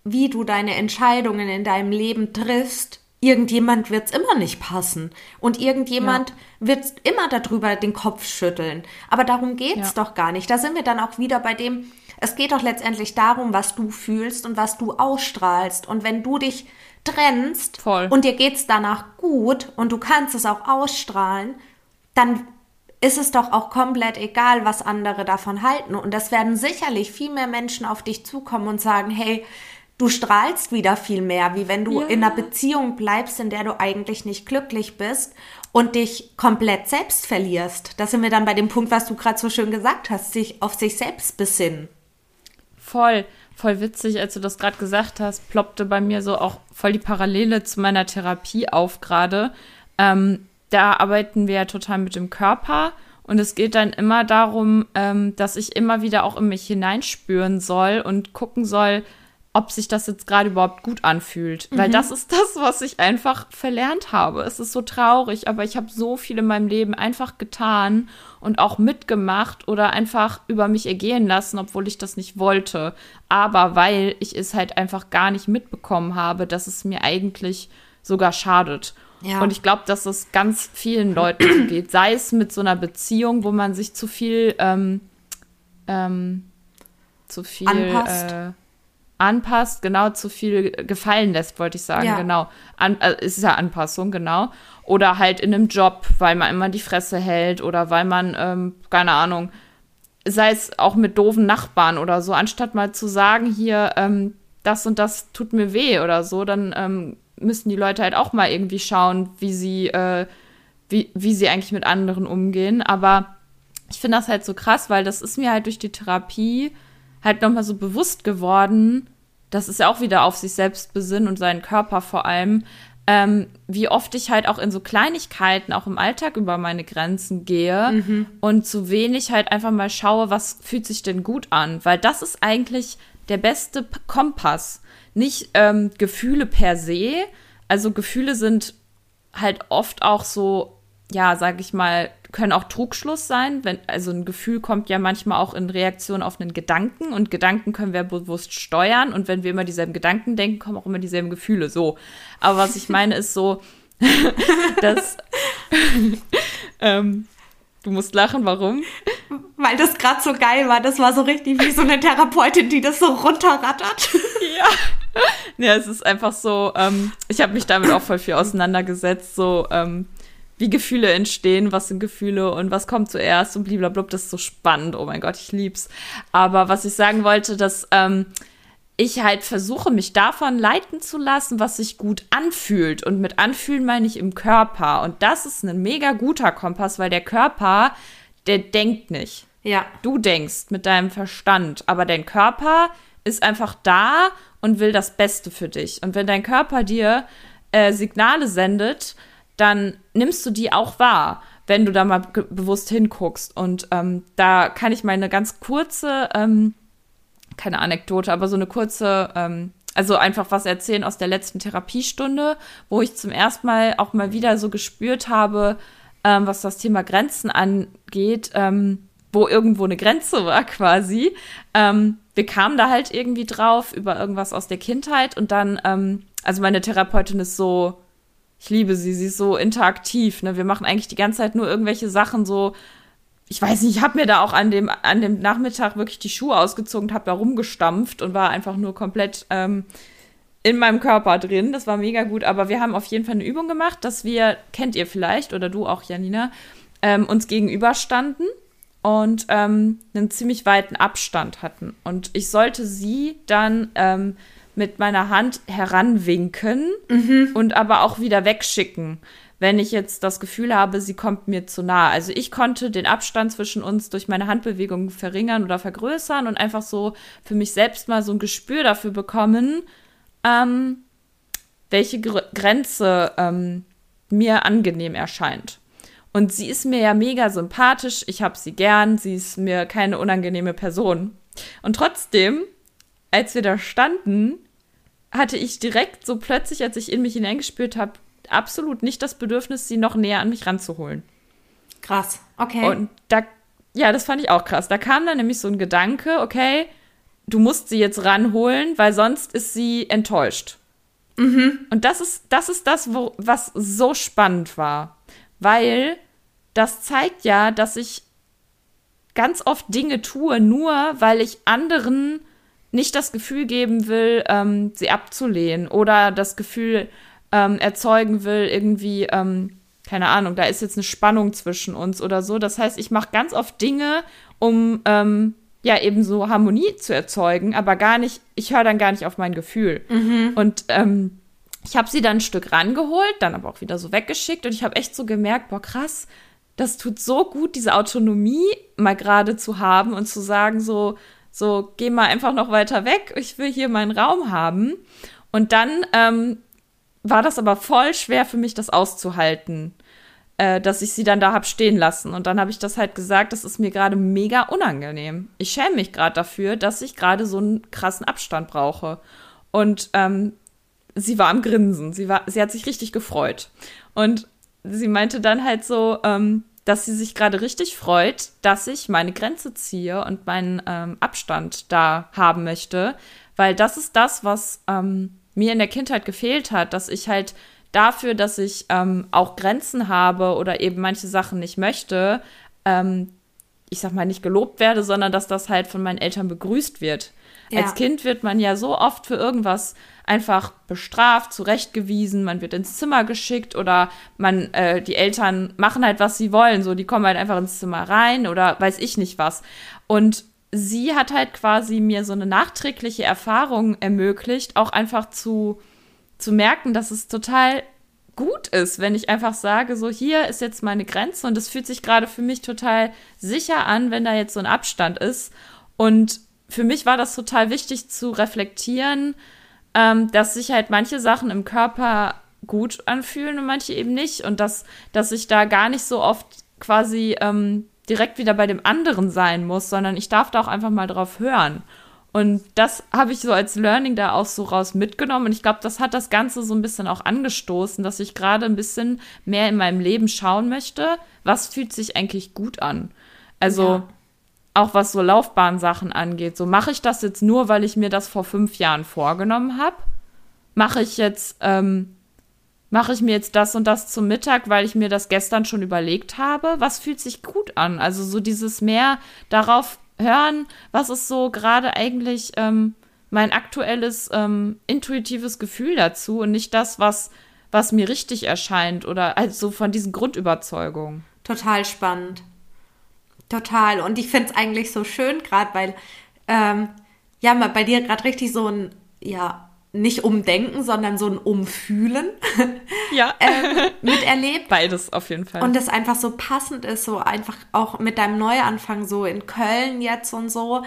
wie du deine Entscheidungen in deinem Leben triffst, irgendjemand wird es immer nicht passen. Und irgendjemand ja. wird immer darüber den Kopf schütteln. Aber darum geht's ja. doch gar nicht. Da sind wir dann auch wieder bei dem, es geht doch letztendlich darum, was du fühlst und was du ausstrahlst. Und wenn du dich trennst Voll. und dir geht's danach gut und du kannst es auch ausstrahlen, dann ist es doch auch komplett egal, was andere davon halten. Und das werden sicherlich viel mehr Menschen auf dich zukommen und sagen, hey, du strahlst wieder viel mehr, wie wenn du Ja. in einer Beziehung bleibst, in der du eigentlich nicht glücklich bist und dich komplett selbst verlierst. Da sind wir dann bei dem Punkt, was du gerade so schön gesagt hast, sich auf sich selbst besinnen. Voll, voll witzig, als du das gerade gesagt hast, ploppte bei mir so auch voll die Parallele zu meiner Therapie auf gerade. Ähm, da arbeiten wir ja total mit dem Körper und es geht dann immer darum, ähm, dass ich immer wieder auch in mich hineinspüren soll und gucken soll, ob sich das jetzt gerade überhaupt gut anfühlt. Weil das ist das, was ich einfach verlernt habe. Es ist so traurig, aber ich habe so viel in meinem Leben einfach getan und auch mitgemacht oder einfach über mich ergehen lassen, obwohl ich das nicht wollte. Aber weil ich es halt einfach gar nicht mitbekommen habe, dass es mir eigentlich sogar schadet. Ja. Und ich glaube, dass es ganz vielen Leuten so geht. Sei es mit so einer Beziehung, wo man sich zu viel, ähm, ähm, zu viel Anpasst. Äh, anpasst, genau, zu viel gefallen lässt, wollte ich sagen, Ja. genau. An, äh, es ist ja Anpassung, genau. Oder halt in einem Job, weil man immer die Fresse hält oder weil man, ähm, keine Ahnung, sei es auch mit doofen Nachbarn oder so, anstatt mal zu sagen, hier, ähm, das und das tut mir weh oder so, dann ähm, müssen die Leute halt auch mal irgendwie schauen, wie sie, äh, wie, wie sie eigentlich mit anderen umgehen. Aber ich finde das halt so krass, weil das ist mir halt durch die Therapie halt nochmal so bewusst geworden, das ist ja auch wieder auf sich selbst besinnen und seinen Körper vor allem, ähm, wie oft ich halt auch in so Kleinigkeiten, auch im Alltag über meine Grenzen gehe und zu wenig halt einfach mal schaue, was fühlt sich denn gut an. Weil das ist eigentlich der beste P Kompass. Nicht ähm, Gefühle per se. Also Gefühle sind halt oft auch so, ja, sag ich mal, können auch Trugschluss sein. Wenn, also ein Gefühl kommt ja manchmal auch in Reaktion auf einen Gedanken und Gedanken können wir bewusst steuern und wenn wir immer dieselben Gedanken denken, kommen auch immer dieselben Gefühle. So. Aber was ich meine ist so, dass ähm, du musst lachen, warum? Weil das gerade so geil war. Das war so richtig wie so eine Therapeutin, die das so runterrattert. Ja, es ist einfach so, ähm, ich habe mich damit auch voll viel auseinandergesetzt, so ähm, wie Gefühle entstehen, was sind Gefühle und was kommt zuerst und blablabla, das ist so spannend, oh mein Gott, ich lieb's. Aber was ich sagen wollte, dass ähm, ich halt versuche, mich davon leiten zu lassen, was sich gut anfühlt. Und mit anfühlen meine ich im Körper. Und das ist ein mega guter Kompass, weil der Körper, der denkt nicht. Ja. Du denkst mit deinem Verstand, aber dein Körper ist einfach da und will das Beste für dich. Und wenn dein Körper dir äh, Signale sendet, dann nimmst du die auch wahr, wenn du da mal bewusst hinguckst. Und ähm, da kann ich mal eine ganz kurze, ähm, keine Anekdote, aber so eine kurze, ähm, also einfach was erzählen aus der letzten Therapiestunde, wo ich zum ersten Mal auch mal wieder so gespürt habe, ähm, was das Thema Grenzen angeht, ähm, wo irgendwo eine Grenze war quasi. Ähm, wir kamen da halt irgendwie drauf über irgendwas aus der Kindheit und dann, ähm, also meine Therapeutin ist so, ich liebe sie, sie ist so interaktiv. Ne? Wir machen eigentlich die ganze Zeit nur irgendwelche Sachen so. Ich weiß nicht, ich habe mir da auch an dem, an dem Nachmittag wirklich die Schuhe ausgezogen, habe da rumgestampft und war einfach nur komplett ähm, in meinem Körper drin. Das war mega gut. Aber wir haben auf jeden Fall eine Übung gemacht, dass wir, kennt ihr vielleicht, oder du auch, Janina, ähm, uns gegenüberstanden und ähm, einen ziemlich weiten Abstand hatten. Und ich sollte sie dann ähm, mit meiner Hand heranwinken und aber auch wieder wegschicken, wenn ich jetzt das Gefühl habe, sie kommt mir zu nah. Also ich konnte den Abstand zwischen uns durch meine Handbewegung verringern oder vergrößern und einfach so für mich selbst mal so ein Gespür dafür bekommen, ähm, welche Gr Grenze ähm, mir angenehm erscheint. Und sie ist mir ja mega sympathisch, ich habe sie gern, sie ist mir keine unangenehme Person. Und trotzdem, als wir da standen, hatte ich direkt so plötzlich, als ich in mich hineingespürt habe, absolut nicht das Bedürfnis, sie noch näher an mich ranzuholen. Krass. Okay. Und da, ja, das fand ich auch krass. Da kam dann nämlich so ein Gedanke, okay, du musst sie jetzt ranholen, weil sonst ist sie enttäuscht. Und das ist, das ist das, wo, was so spannend war. Weil das zeigt ja, dass ich ganz oft Dinge tue, nur weil ich anderen nicht das Gefühl geben will, ähm, sie abzulehnen oder das Gefühl ähm, erzeugen will, irgendwie, ähm, keine Ahnung, da ist jetzt eine Spannung zwischen uns oder so. Das heißt, ich mache ganz oft Dinge, um ähm, ja eben so Harmonie zu erzeugen, aber gar nicht, ich höre dann gar nicht auf mein Gefühl. Mhm. Und ähm, ich habe sie dann ein Stück rangeholt, dann aber auch wieder so weggeschickt und ich habe echt so gemerkt, boah, krass, das tut so gut, diese Autonomie mal gerade zu haben und zu sagen, so, so, geh mal einfach noch weiter weg, ich will hier meinen Raum haben. Und dann ähm, war das aber voll schwer für mich, das auszuhalten, äh, dass ich sie dann da hab stehen lassen. Und dann habe ich das halt gesagt, das ist mir gerade mega unangenehm. Ich schäme mich gerade dafür, dass ich gerade so einen krassen Abstand brauche. Und ähm, sie war am Grinsen. Sie, war, sie hat sich richtig gefreut. Und sie meinte dann halt so, ähm, dass sie sich gerade richtig freut, dass ich meine Grenze ziehe und meinen ähm, Abstand da haben möchte, weil das ist das, was ähm, mir in der Kindheit gefehlt hat, dass ich halt dafür, dass ich ähm, auch Grenzen habe oder eben manche Sachen nicht möchte, ähm, ich sag mal nicht gelobt werde, sondern dass das halt von meinen Eltern begrüßt wird. Ja. Als Kind wird man ja so oft für irgendwas einfach bestraft, zurechtgewiesen, man wird ins Zimmer geschickt oder man, äh, die Eltern machen halt, was sie wollen, so, die kommen halt einfach ins Zimmer rein oder weiß ich nicht was. Und sie hat halt quasi mir so eine nachträgliche Erfahrung ermöglicht, auch einfach zu, zu merken, dass es total gut ist, wenn ich einfach sage, so hier ist jetzt meine Grenze und es fühlt sich gerade für mich total sicher an, wenn da jetzt so ein Abstand ist. Und für mich war das total wichtig zu reflektieren, ähm, dass sich halt manche Sachen im Körper gut anfühlen und manche eben nicht. Und dass, dass ich da gar nicht so oft quasi ähm, direkt wieder bei dem anderen sein muss, sondern ich darf da auch einfach mal drauf hören. Und das habe ich so als Learning da auch so raus mitgenommen. Und ich glaube, das hat das Ganze so ein bisschen auch angestoßen, dass ich gerade ein bisschen mehr in meinem Leben schauen möchte, was fühlt sich eigentlich gut an. Also ja. Auch was so Laufbahnsachen angeht. So mache ich das jetzt nur, weil ich mir das vor fünf Jahren vorgenommen habe? Mache ich jetzt ähm, mache ich mir jetzt das und das zum Mittag, weil ich mir das gestern schon überlegt habe? Was fühlt sich gut an? Also so dieses mehr darauf hören, was ist so gerade eigentlich ähm, mein aktuelles ähm, intuitives Gefühl dazu und nicht das, was, was mir richtig erscheint oder also von diesen Grundüberzeugungen. Total spannend. Total. Und ich finde es eigentlich so schön, gerade weil ähm, ja, bei dir gerade richtig so ein, ja, nicht umdenken, sondern so ein Umfühlen ja. ähm, miterlebt. Beides auf jeden Fall. Und das einfach so passend ist, so einfach auch mit deinem Neuanfang so in Köln jetzt und so,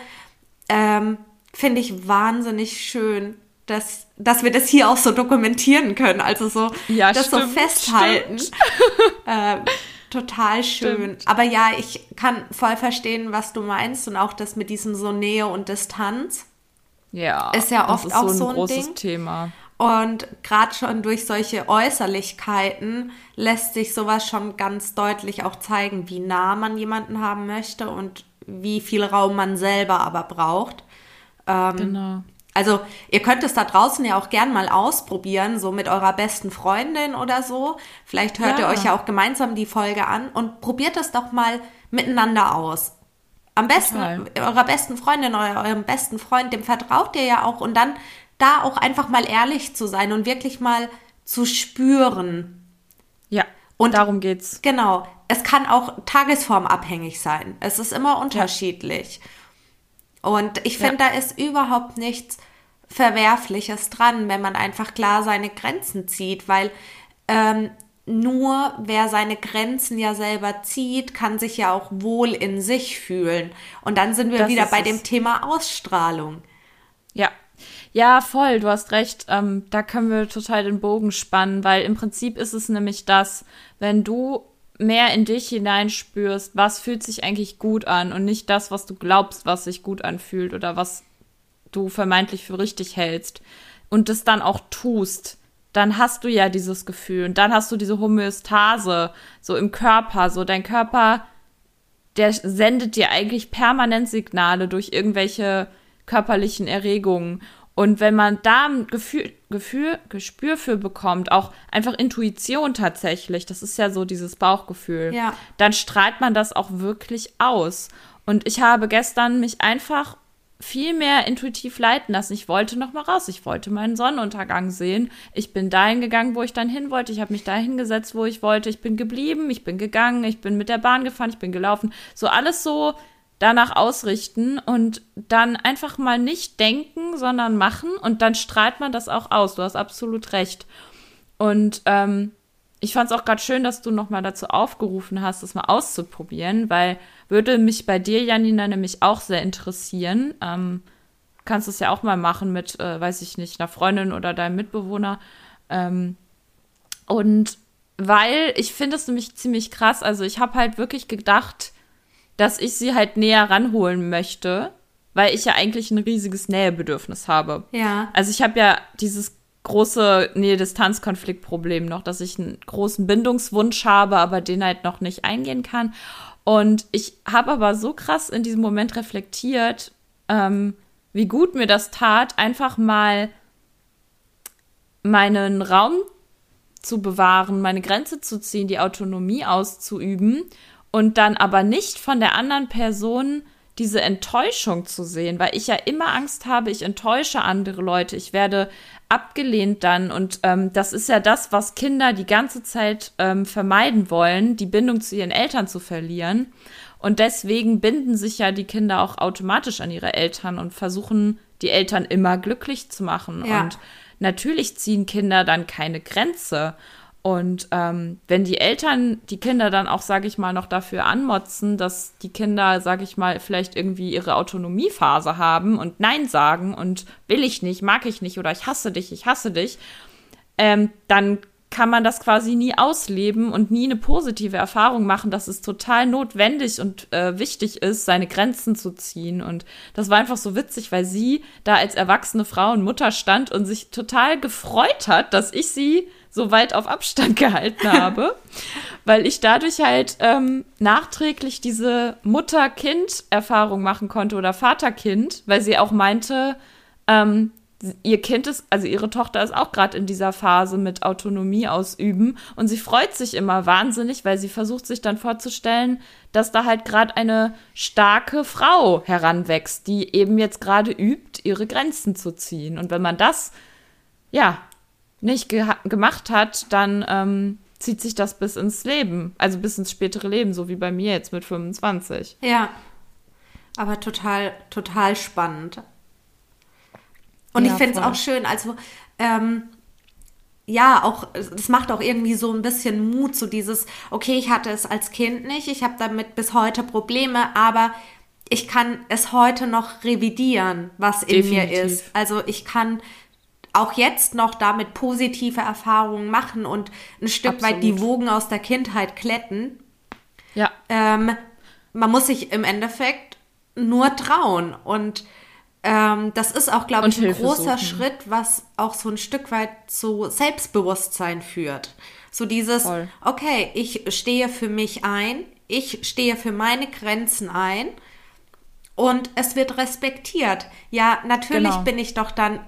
ähm, finde ich wahnsinnig schön, dass, dass wir das hier auch so dokumentieren können. Also so ja, das stimmt, so festhalten. ähm, total schön. Stimmt. Aber ja, ich kann voll verstehen, was du meinst und auch das mit diesem so Nähe und Distanz. Ja, ist ja oft ist auch so ein, so ein großes Ding. Thema. Und gerade schon durch solche Äußerlichkeiten lässt sich sowas schon ganz deutlich auch zeigen, wie nah man jemanden haben möchte und wie viel Raum man selber aber braucht. Ähm, genau. Also ihr könnt es da draußen ja auch gern mal ausprobieren, so mit eurer besten Freundin oder so. Vielleicht hört ja. ihr euch ja auch gemeinsam die Folge an und probiert es doch mal miteinander aus. Am besten Total. eurer besten Freundin oder eurem besten Freund, dem vertraut ihr ja auch und dann da auch einfach mal ehrlich zu sein und wirklich mal zu spüren. Ja. Und darum geht's. Genau. Es kann auch tagesformabhängig sein. Es ist immer unterschiedlich. Ja. Und ich finde, ja. da ist überhaupt nichts Verwerfliches dran, wenn man einfach klar seine Grenzen zieht, weil ähm, nur wer seine Grenzen ja selber zieht, kann sich ja auch wohl in sich fühlen. Und dann sind wir das wieder bei es. dem Thema Ausstrahlung. Ja. Ja, voll, du hast recht. Ähm, da können wir total den Bogen spannen, weil im Prinzip ist es nämlich das, wenn du mehr in dich hineinspürst, was fühlt sich eigentlich gut an und nicht das, was du glaubst, was sich gut anfühlt oder was du vermeintlich für richtig hältst und das dann auch tust, dann hast du ja dieses Gefühl und dann hast du diese Homöostase so im Körper, so dein Körper, der sendet dir eigentlich permanent Signale durch irgendwelche körperlichen Erregungen. Und wenn man da ein Gefühl, Gefühl, Gespür für bekommt, auch einfach Intuition tatsächlich, das ist ja so dieses Bauchgefühl, ja. dann strahlt man das auch wirklich aus. Und ich habe gestern mich einfach viel mehr intuitiv leiten lassen. Ich wollte noch mal raus. Ich wollte meinen Sonnenuntergang sehen. Ich bin dahin gegangen, wo ich dann hin wollte. Ich habe mich da hingesetzt, wo ich wollte. Ich bin geblieben. Ich bin gegangen. Ich bin mit der Bahn gefahren. Ich bin gelaufen. So alles so danach ausrichten und dann einfach mal nicht denken, sondern machen und dann strahlt man das auch aus. Du hast absolut recht. Und ähm, ich fand es auch gerade schön, dass du nochmal dazu aufgerufen hast, das mal auszuprobieren, weil würde mich bei dir, Janina, nämlich auch sehr interessieren. Ähm, kannst es ja auch mal machen mit, äh, weiß ich nicht, einer Freundin oder deinem Mitbewohner. Ähm, und weil ich finde es nämlich ziemlich krass. Also ich habe halt wirklich gedacht, dass ich sie halt näher ranholen möchte, weil ich ja eigentlich ein riesiges Nähebedürfnis habe. Ja. Also ich habe ja dieses große Nähe-Distanz-Konflikt-Problem noch, dass ich einen großen Bindungswunsch habe, aber den halt noch nicht eingehen kann. Und ich habe aber so krass in diesem Moment reflektiert, ähm, wie gut mir das tat, einfach mal meinen Raum zu bewahren, meine Grenze zu ziehen, die Autonomie auszuüben und dann aber nicht von der anderen Person diese Enttäuschung zu sehen, weil ich ja immer Angst habe, ich enttäusche andere Leute, ich werde abgelehnt dann. Und ähm, das ist ja das, was Kinder die ganze Zeit ähm, vermeiden wollen, die Bindung zu ihren Eltern zu verlieren. Und deswegen binden sich ja die Kinder auch automatisch an ihre Eltern und versuchen die Eltern immer glücklich zu machen. Ja. und natürlich ziehen Kinder dann keine Grenze und ähm, wenn die Eltern die Kinder dann auch, sage ich mal, noch dafür anmotzen, dass die Kinder, sage ich mal, vielleicht irgendwie ihre Autonomiephase haben und Nein sagen und will ich nicht, mag ich nicht oder ich hasse dich, ich hasse dich, ähm, dann kann man das quasi nie ausleben und nie eine positive Erfahrung machen, dass es total notwendig und äh, wichtig ist, seine Grenzen zu ziehen. Und das war einfach so witzig, weil sie da als erwachsene Frau und Mutter stand und sich total gefreut hat, dass ich sie so weit auf Abstand gehalten habe, weil ich dadurch halt ähm, nachträglich diese Mutter-Kind-Erfahrung machen konnte oder Vater-Kind, weil sie auch meinte, ähm, ihr Kind ist, also ihre Tochter ist auch gerade in dieser Phase mit Autonomie ausüben und sie freut sich immer wahnsinnig, weil sie versucht sich dann vorzustellen, dass da halt gerade eine starke Frau heranwächst, die eben jetzt gerade übt, ihre Grenzen zu ziehen. Und wenn man das, ja, nicht ge gemacht hat, dann ähm, zieht sich das bis ins Leben, also bis ins spätere Leben, so wie bei mir jetzt mit 25. Ja. Aber total, total spannend. Und ja, ich finde es auch schön, also ähm, ja, auch, es macht auch irgendwie so ein bisschen Mut, so dieses, okay, ich hatte es als Kind nicht, ich habe damit bis heute Probleme, aber ich kann es heute noch revidieren, was in Definitiv. mir ist. Also ich kann auch jetzt noch damit positive Erfahrungen machen und ein Stück Absolut. weit die Wogen aus der Kindheit kletten. Ja. Ähm, man muss sich im Endeffekt nur trauen. Und ähm, das ist auch, glaube ich, ein Hilfe großer suchen. Schritt, was auch so ein Stück weit zu Selbstbewusstsein führt. So dieses, Voll. okay, ich stehe für mich ein, ich stehe für meine Grenzen ein und es wird respektiert. Ja, natürlich genau. bin ich doch dann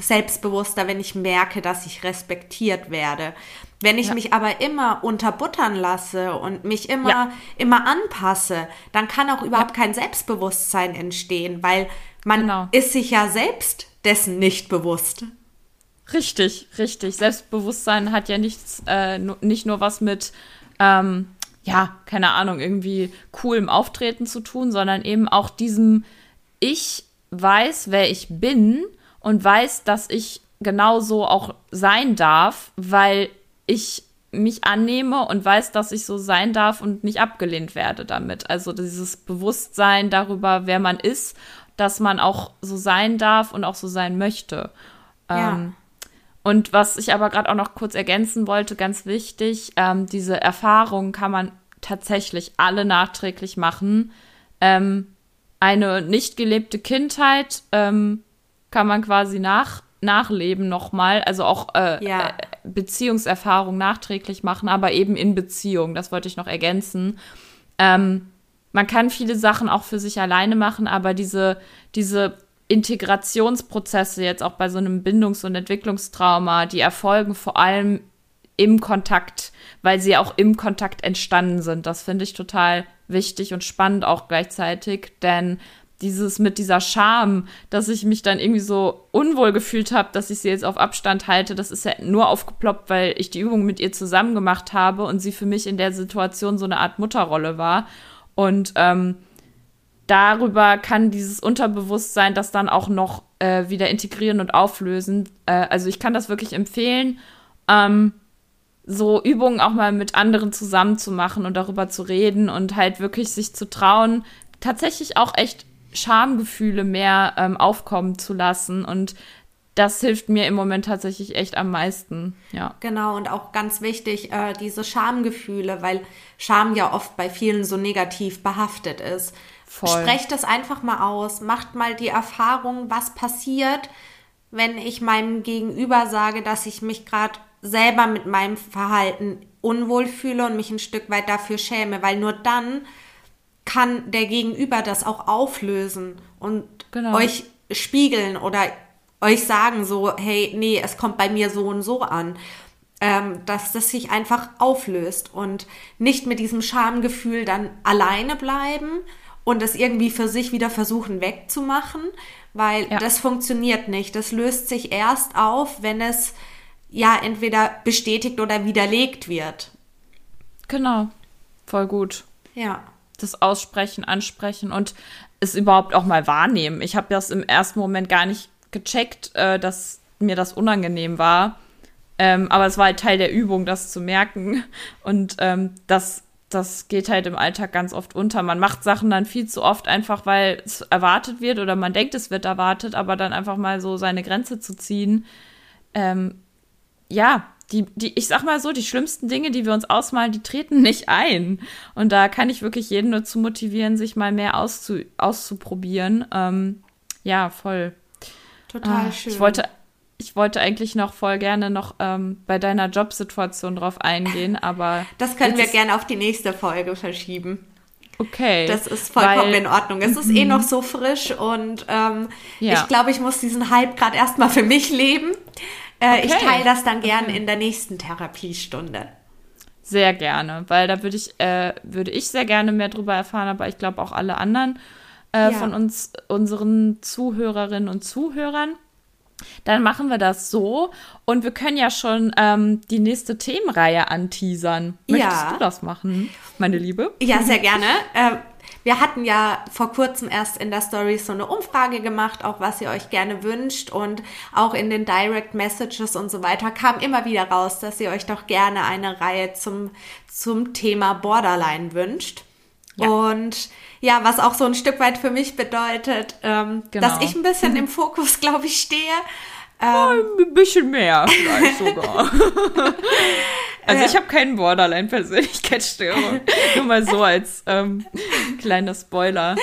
selbstbewusster, wenn ich merke, dass ich respektiert werde. Wenn ich ja. mich aber immer unterbuttern lasse und mich immer, ja. immer anpasse, dann kann auch überhaupt ja. kein Selbstbewusstsein entstehen, weil man genau. ist sich ja selbst dessen nicht bewusst. Richtig, richtig. Selbstbewusstsein hat ja nichts, äh, nicht nur was mit, ähm, ja, keine Ahnung, irgendwie coolem Auftreten zu tun, sondern eben auch diesem, ich weiß, wer ich bin und weiß, dass ich genauso auch sein darf, weil ich mich annehme und weiß, dass ich so sein darf und nicht abgelehnt werde damit. Also dieses Bewusstsein darüber, wer man ist, dass man auch so sein darf und auch so sein möchte. Ja. Ähm, und was ich aber gerade auch noch kurz ergänzen wollte, ganz wichtig, ähm, diese Erfahrung kann man tatsächlich alle nachträglich machen. Ähm, eine nicht gelebte Kindheit ähm, kann man quasi nach, nachleben nochmal, also auch äh, ja. Äh, Beziehungserfahrung nachträglich machen, aber eben in Beziehung. Das wollte ich noch ergänzen. Ähm, man kann viele Sachen auch für sich alleine machen, aber diese, diese Integrationsprozesse jetzt auch bei so einem Bindungs- und Entwicklungstrauma, die erfolgen vor allem im Kontakt, weil sie auch im Kontakt entstanden sind. Das finde ich total wichtig und spannend auch gleichzeitig, denn dieses mit dieser Scham, dass ich mich dann irgendwie so unwohl gefühlt habe, dass ich sie jetzt auf Abstand halte, das ist ja nur aufgeploppt, weil ich die Übung mit ihr zusammen gemacht habe und sie für mich in der Situation so eine Art Mutterrolle war. Und ähm, darüber kann dieses Unterbewusstsein das dann auch noch äh, wieder integrieren und auflösen. Äh, also ich kann das wirklich empfehlen, ähm, so Übungen auch mal mit anderen zusammen zu machen und darüber zu reden und halt wirklich sich zu trauen, tatsächlich auch echt Schamgefühle mehr ähm, aufkommen zu lassen und das hilft mir im Moment tatsächlich echt am meisten, ja. Genau, und auch ganz wichtig, äh, diese Schamgefühle, weil Scham ja oft bei vielen so negativ behaftet ist. Voll. Sprecht es einfach mal aus, macht mal die Erfahrung, was passiert, wenn ich meinem Gegenüber sage, dass ich mich gerade selber mit meinem Verhalten unwohl fühle und mich ein Stück weit dafür schäme, weil nur dann kann der Gegenüber das auch auflösen und genau. euch spiegeln oder euch sagen so, hey, nee, es kommt bei mir so und so an. Ähm, dass das sich einfach auflöst und nicht mit diesem Schamgefühl dann alleine bleiben und das irgendwie für sich wieder versuchen wegzumachen, weil ja. das funktioniert nicht. Das löst sich erst auf, wenn es ja entweder bestätigt oder widerlegt wird. Genau, voll gut. Ja. Das Aussprechen, Ansprechen und es überhaupt auch mal wahrnehmen. Ich habe das im ersten Moment gar nicht gecheckt, äh, dass mir das unangenehm war. Ähm, aber es war halt Teil der Übung, das zu merken. Und ähm, das, das geht halt im Alltag ganz oft unter. Man macht Sachen dann viel zu oft einfach, weil es erwartet wird oder man denkt, es wird erwartet, aber dann einfach mal so seine Grenze zu ziehen. Ähm, ja, die, die, ich sag mal so, die schlimmsten Dinge, die wir uns ausmalen, die treten nicht ein. Und da kann ich wirklich jeden nur zu motivieren, sich mal mehr auszu, auszuprobieren. Ähm, ja, voll. Total ah, schön. Ich wollte, ich wollte eigentlich noch voll gerne noch ähm, bei deiner Jobsituation drauf eingehen, aber. Das können wir gerne auf die nächste Folge verschieben. Okay. Das ist vollkommen weil, in Ordnung. Es ist eh noch so frisch und ähm, ja. ich glaube, ich muss diesen Hype gerade erstmal für mich leben. Äh, okay. Ich teile das dann gerne in der nächsten Therapiestunde. Sehr gerne, weil da würde ich, äh, würde ich sehr gerne mehr drüber erfahren, aber ich glaube auch alle anderen äh, ja. von uns, unseren Zuhörerinnen und Zuhörern. Dann machen wir das so und wir können ja schon ähm, die nächste Themenreihe anteasern. Möchtest ja. du das machen, meine Liebe? Ja, sehr gerne. Wir hatten ja vor kurzem erst in der Story so eine Umfrage gemacht, auch was ihr euch gerne wünscht und auch in den Direct Messages und so weiter kam immer wieder raus, dass ihr euch doch gerne eine Reihe zum, zum Thema Borderline wünscht. Ja. Und ja, was auch so ein Stück weit für mich bedeutet, ähm, genau. dass ich ein bisschen im Fokus, glaube ich, stehe. Ähm, ein bisschen mehr vielleicht sogar. also ich habe keinen Borderline-Persönlichkeitsstörung. Nur mal so als ähm, kleiner Spoiler.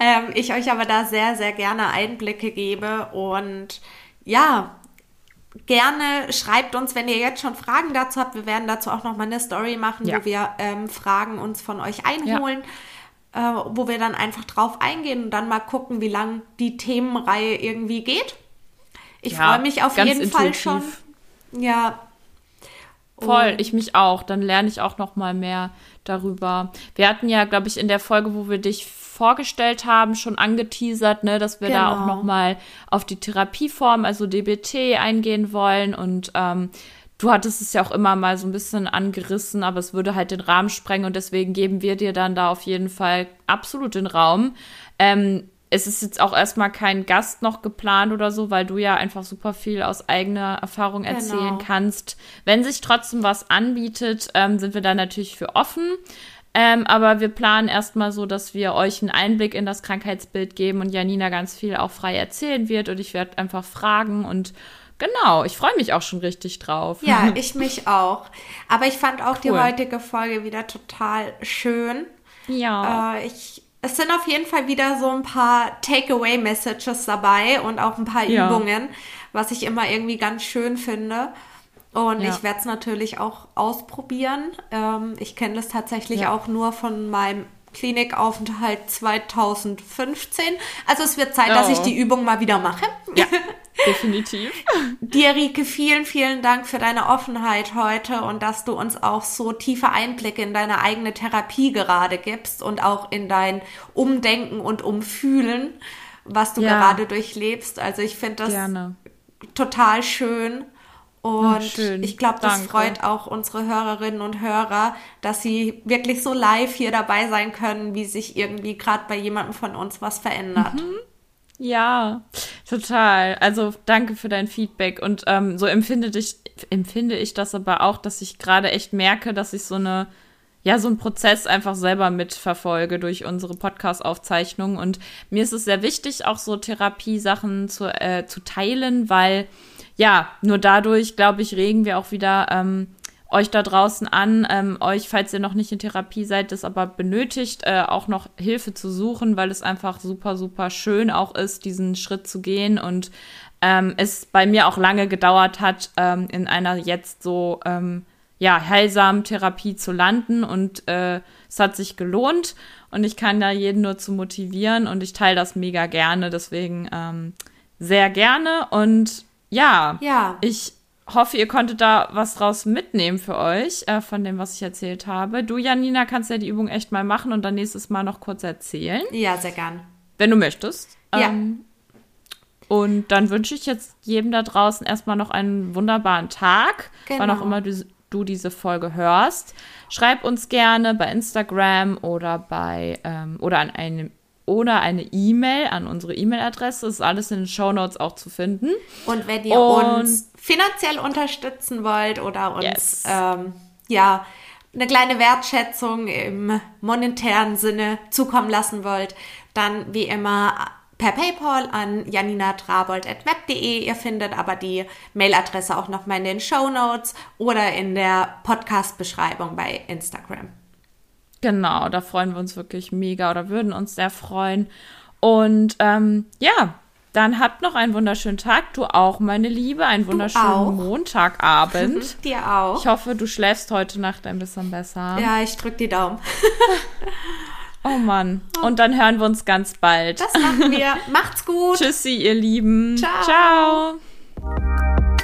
Ähm, ich euch aber da sehr, sehr gerne Einblicke gebe und ja, gerne schreibt uns, wenn ihr jetzt schon Fragen dazu habt. Wir werden dazu auch noch mal eine Story machen, ja. wo wir ähm, Fragen uns von euch einholen. Ja. Äh, wo wir dann einfach drauf eingehen und dann mal gucken, wie lang die Themenreihe irgendwie geht. Ich ja, freue mich auf jeden intuitiv. Fall schon. Ja. Voll, ich mich auch. Dann lerne ich auch noch mal mehr darüber. Wir hatten ja, glaube ich, in der Folge, wo wir dich vorgestellt haben, schon angeteasert, ne, dass wir genau. da auch genau. noch mal auf die Therapieform, also DBT, eingehen wollen und ähm, Du hattest es ja auch immer mal so ein bisschen angerissen, aber es würde halt den Rahmen sprengen und deswegen geben wir dir dann da auf jeden Fall absolut den Raum. Ähm, es ist jetzt auch erstmal kein Gast noch geplant oder so, weil du ja einfach super viel aus eigener Erfahrung erzählen genau. kannst. Wenn sich trotzdem was anbietet, ähm, sind wir da natürlich für offen. Ähm, aber wir planen erstmal so, dass wir euch einen Einblick in das Krankheitsbild geben und Janina ganz viel auch frei erzählen wird und ich werde einfach fragen und genau, ich freue mich auch schon richtig drauf. Ja, ich mich auch. Aber ich fand auch cool. die heutige Folge wieder total schön. Ja. Äh, ich, es sind auf jeden Fall wieder so ein paar Takeaway-Messages dabei und auch ein paar ja. Übungen, was ich immer irgendwie ganz schön finde. Und ja. ich werde es natürlich auch ausprobieren. Ähm, ich kenne das tatsächlich ja. auch nur von meinem Klinikaufenthalt 2015. Also es wird Zeit, oh. dass ich oh. die Übung mal wieder mache. Ja, definitiv. Dir, Rike, vielen, vielen Dank für deine Offenheit heute und dass du uns auch so tiefe Einblicke in deine eigene Therapie gerade gibst und auch in dein Umdenken und Umfühlen, was du ja. gerade durchlebst. Also ich finde das Gerne. total schön Und schön. ich glaube, das Danke. freut auch unsere Hörerinnen und Hörer, dass sie wirklich so live hier dabei sein können, wie sich irgendwie gerade bei jemandem von uns was verändert. Mhm. Ja, total. Also danke für dein Feedback. Und ähm, so empfinde ich, empfinde ich das aber auch, dass ich gerade echt merke, dass ich so eine, ja, so einen Prozess einfach selber mitverfolge durch unsere Podcast-Aufzeichnungen. Und mir ist es sehr wichtig, auch so Therapiesachen zu, äh, zu teilen, weil ja, nur dadurch, glaube ich, regen wir auch wieder ähm, euch da draußen an, ähm, euch, falls ihr noch nicht in Therapie seid, das aber benötigt, äh, auch noch Hilfe zu suchen, weil es einfach super, super schön auch ist, diesen Schritt zu gehen. Und ähm, es bei mir auch lange gedauert hat, ähm, in einer jetzt so ähm, ja heilsamen Therapie zu landen. Und äh, es hat sich gelohnt. Und ich kann da jeden nur zu motivieren. Und ich teile das mega gerne, deswegen ähm, sehr gerne. Und ja, ja. ich hoffe, ihr konntet da was draus mitnehmen für euch, äh, von dem, was ich erzählt habe. Du, Janina, kannst ja die Übung echt mal machen und dann nächstes Mal noch kurz erzählen. Ja, sehr gern. Wenn du möchtest. Ja. Ähm, und dann wünsche ich jetzt jedem da draußen erstmal noch einen wunderbaren Tag, genau. wann auch immer du, du, diese Folge hörst. Schreib uns gerne bei Instagram oder bei ähm, oder an einem oder eine E-Mail an unsere E-Mail-Adresse. Ist alles in den Show Notes auch zu finden. Und wenn ihr Und, uns finanziell unterstützen wollt oder uns yes. ähm, ja eine kleine Wertschätzung im monetären Sinne zukommen lassen wollt, dann wie immer per PayPal an janinatrabold.web.de. Ihr findet aber die Mailadresse auch nochmal in den Show Notes oder in der Podcast-Beschreibung bei Instagram. Genau, da freuen wir uns wirklich mega oder würden uns sehr freuen. Und ähm, ja, dann habt noch einen wunderschönen Tag. Du auch, meine Liebe. Einen wunderschönen Montagabend. Dir auch. Ich hoffe, du schläfst heute Nacht ein bisschen besser. Ja, ich drück die Daumen. oh Mann. Und dann hören wir uns ganz bald. Das machen wir. Macht's gut. Tschüssi, ihr Lieben. Ciao. Ciao.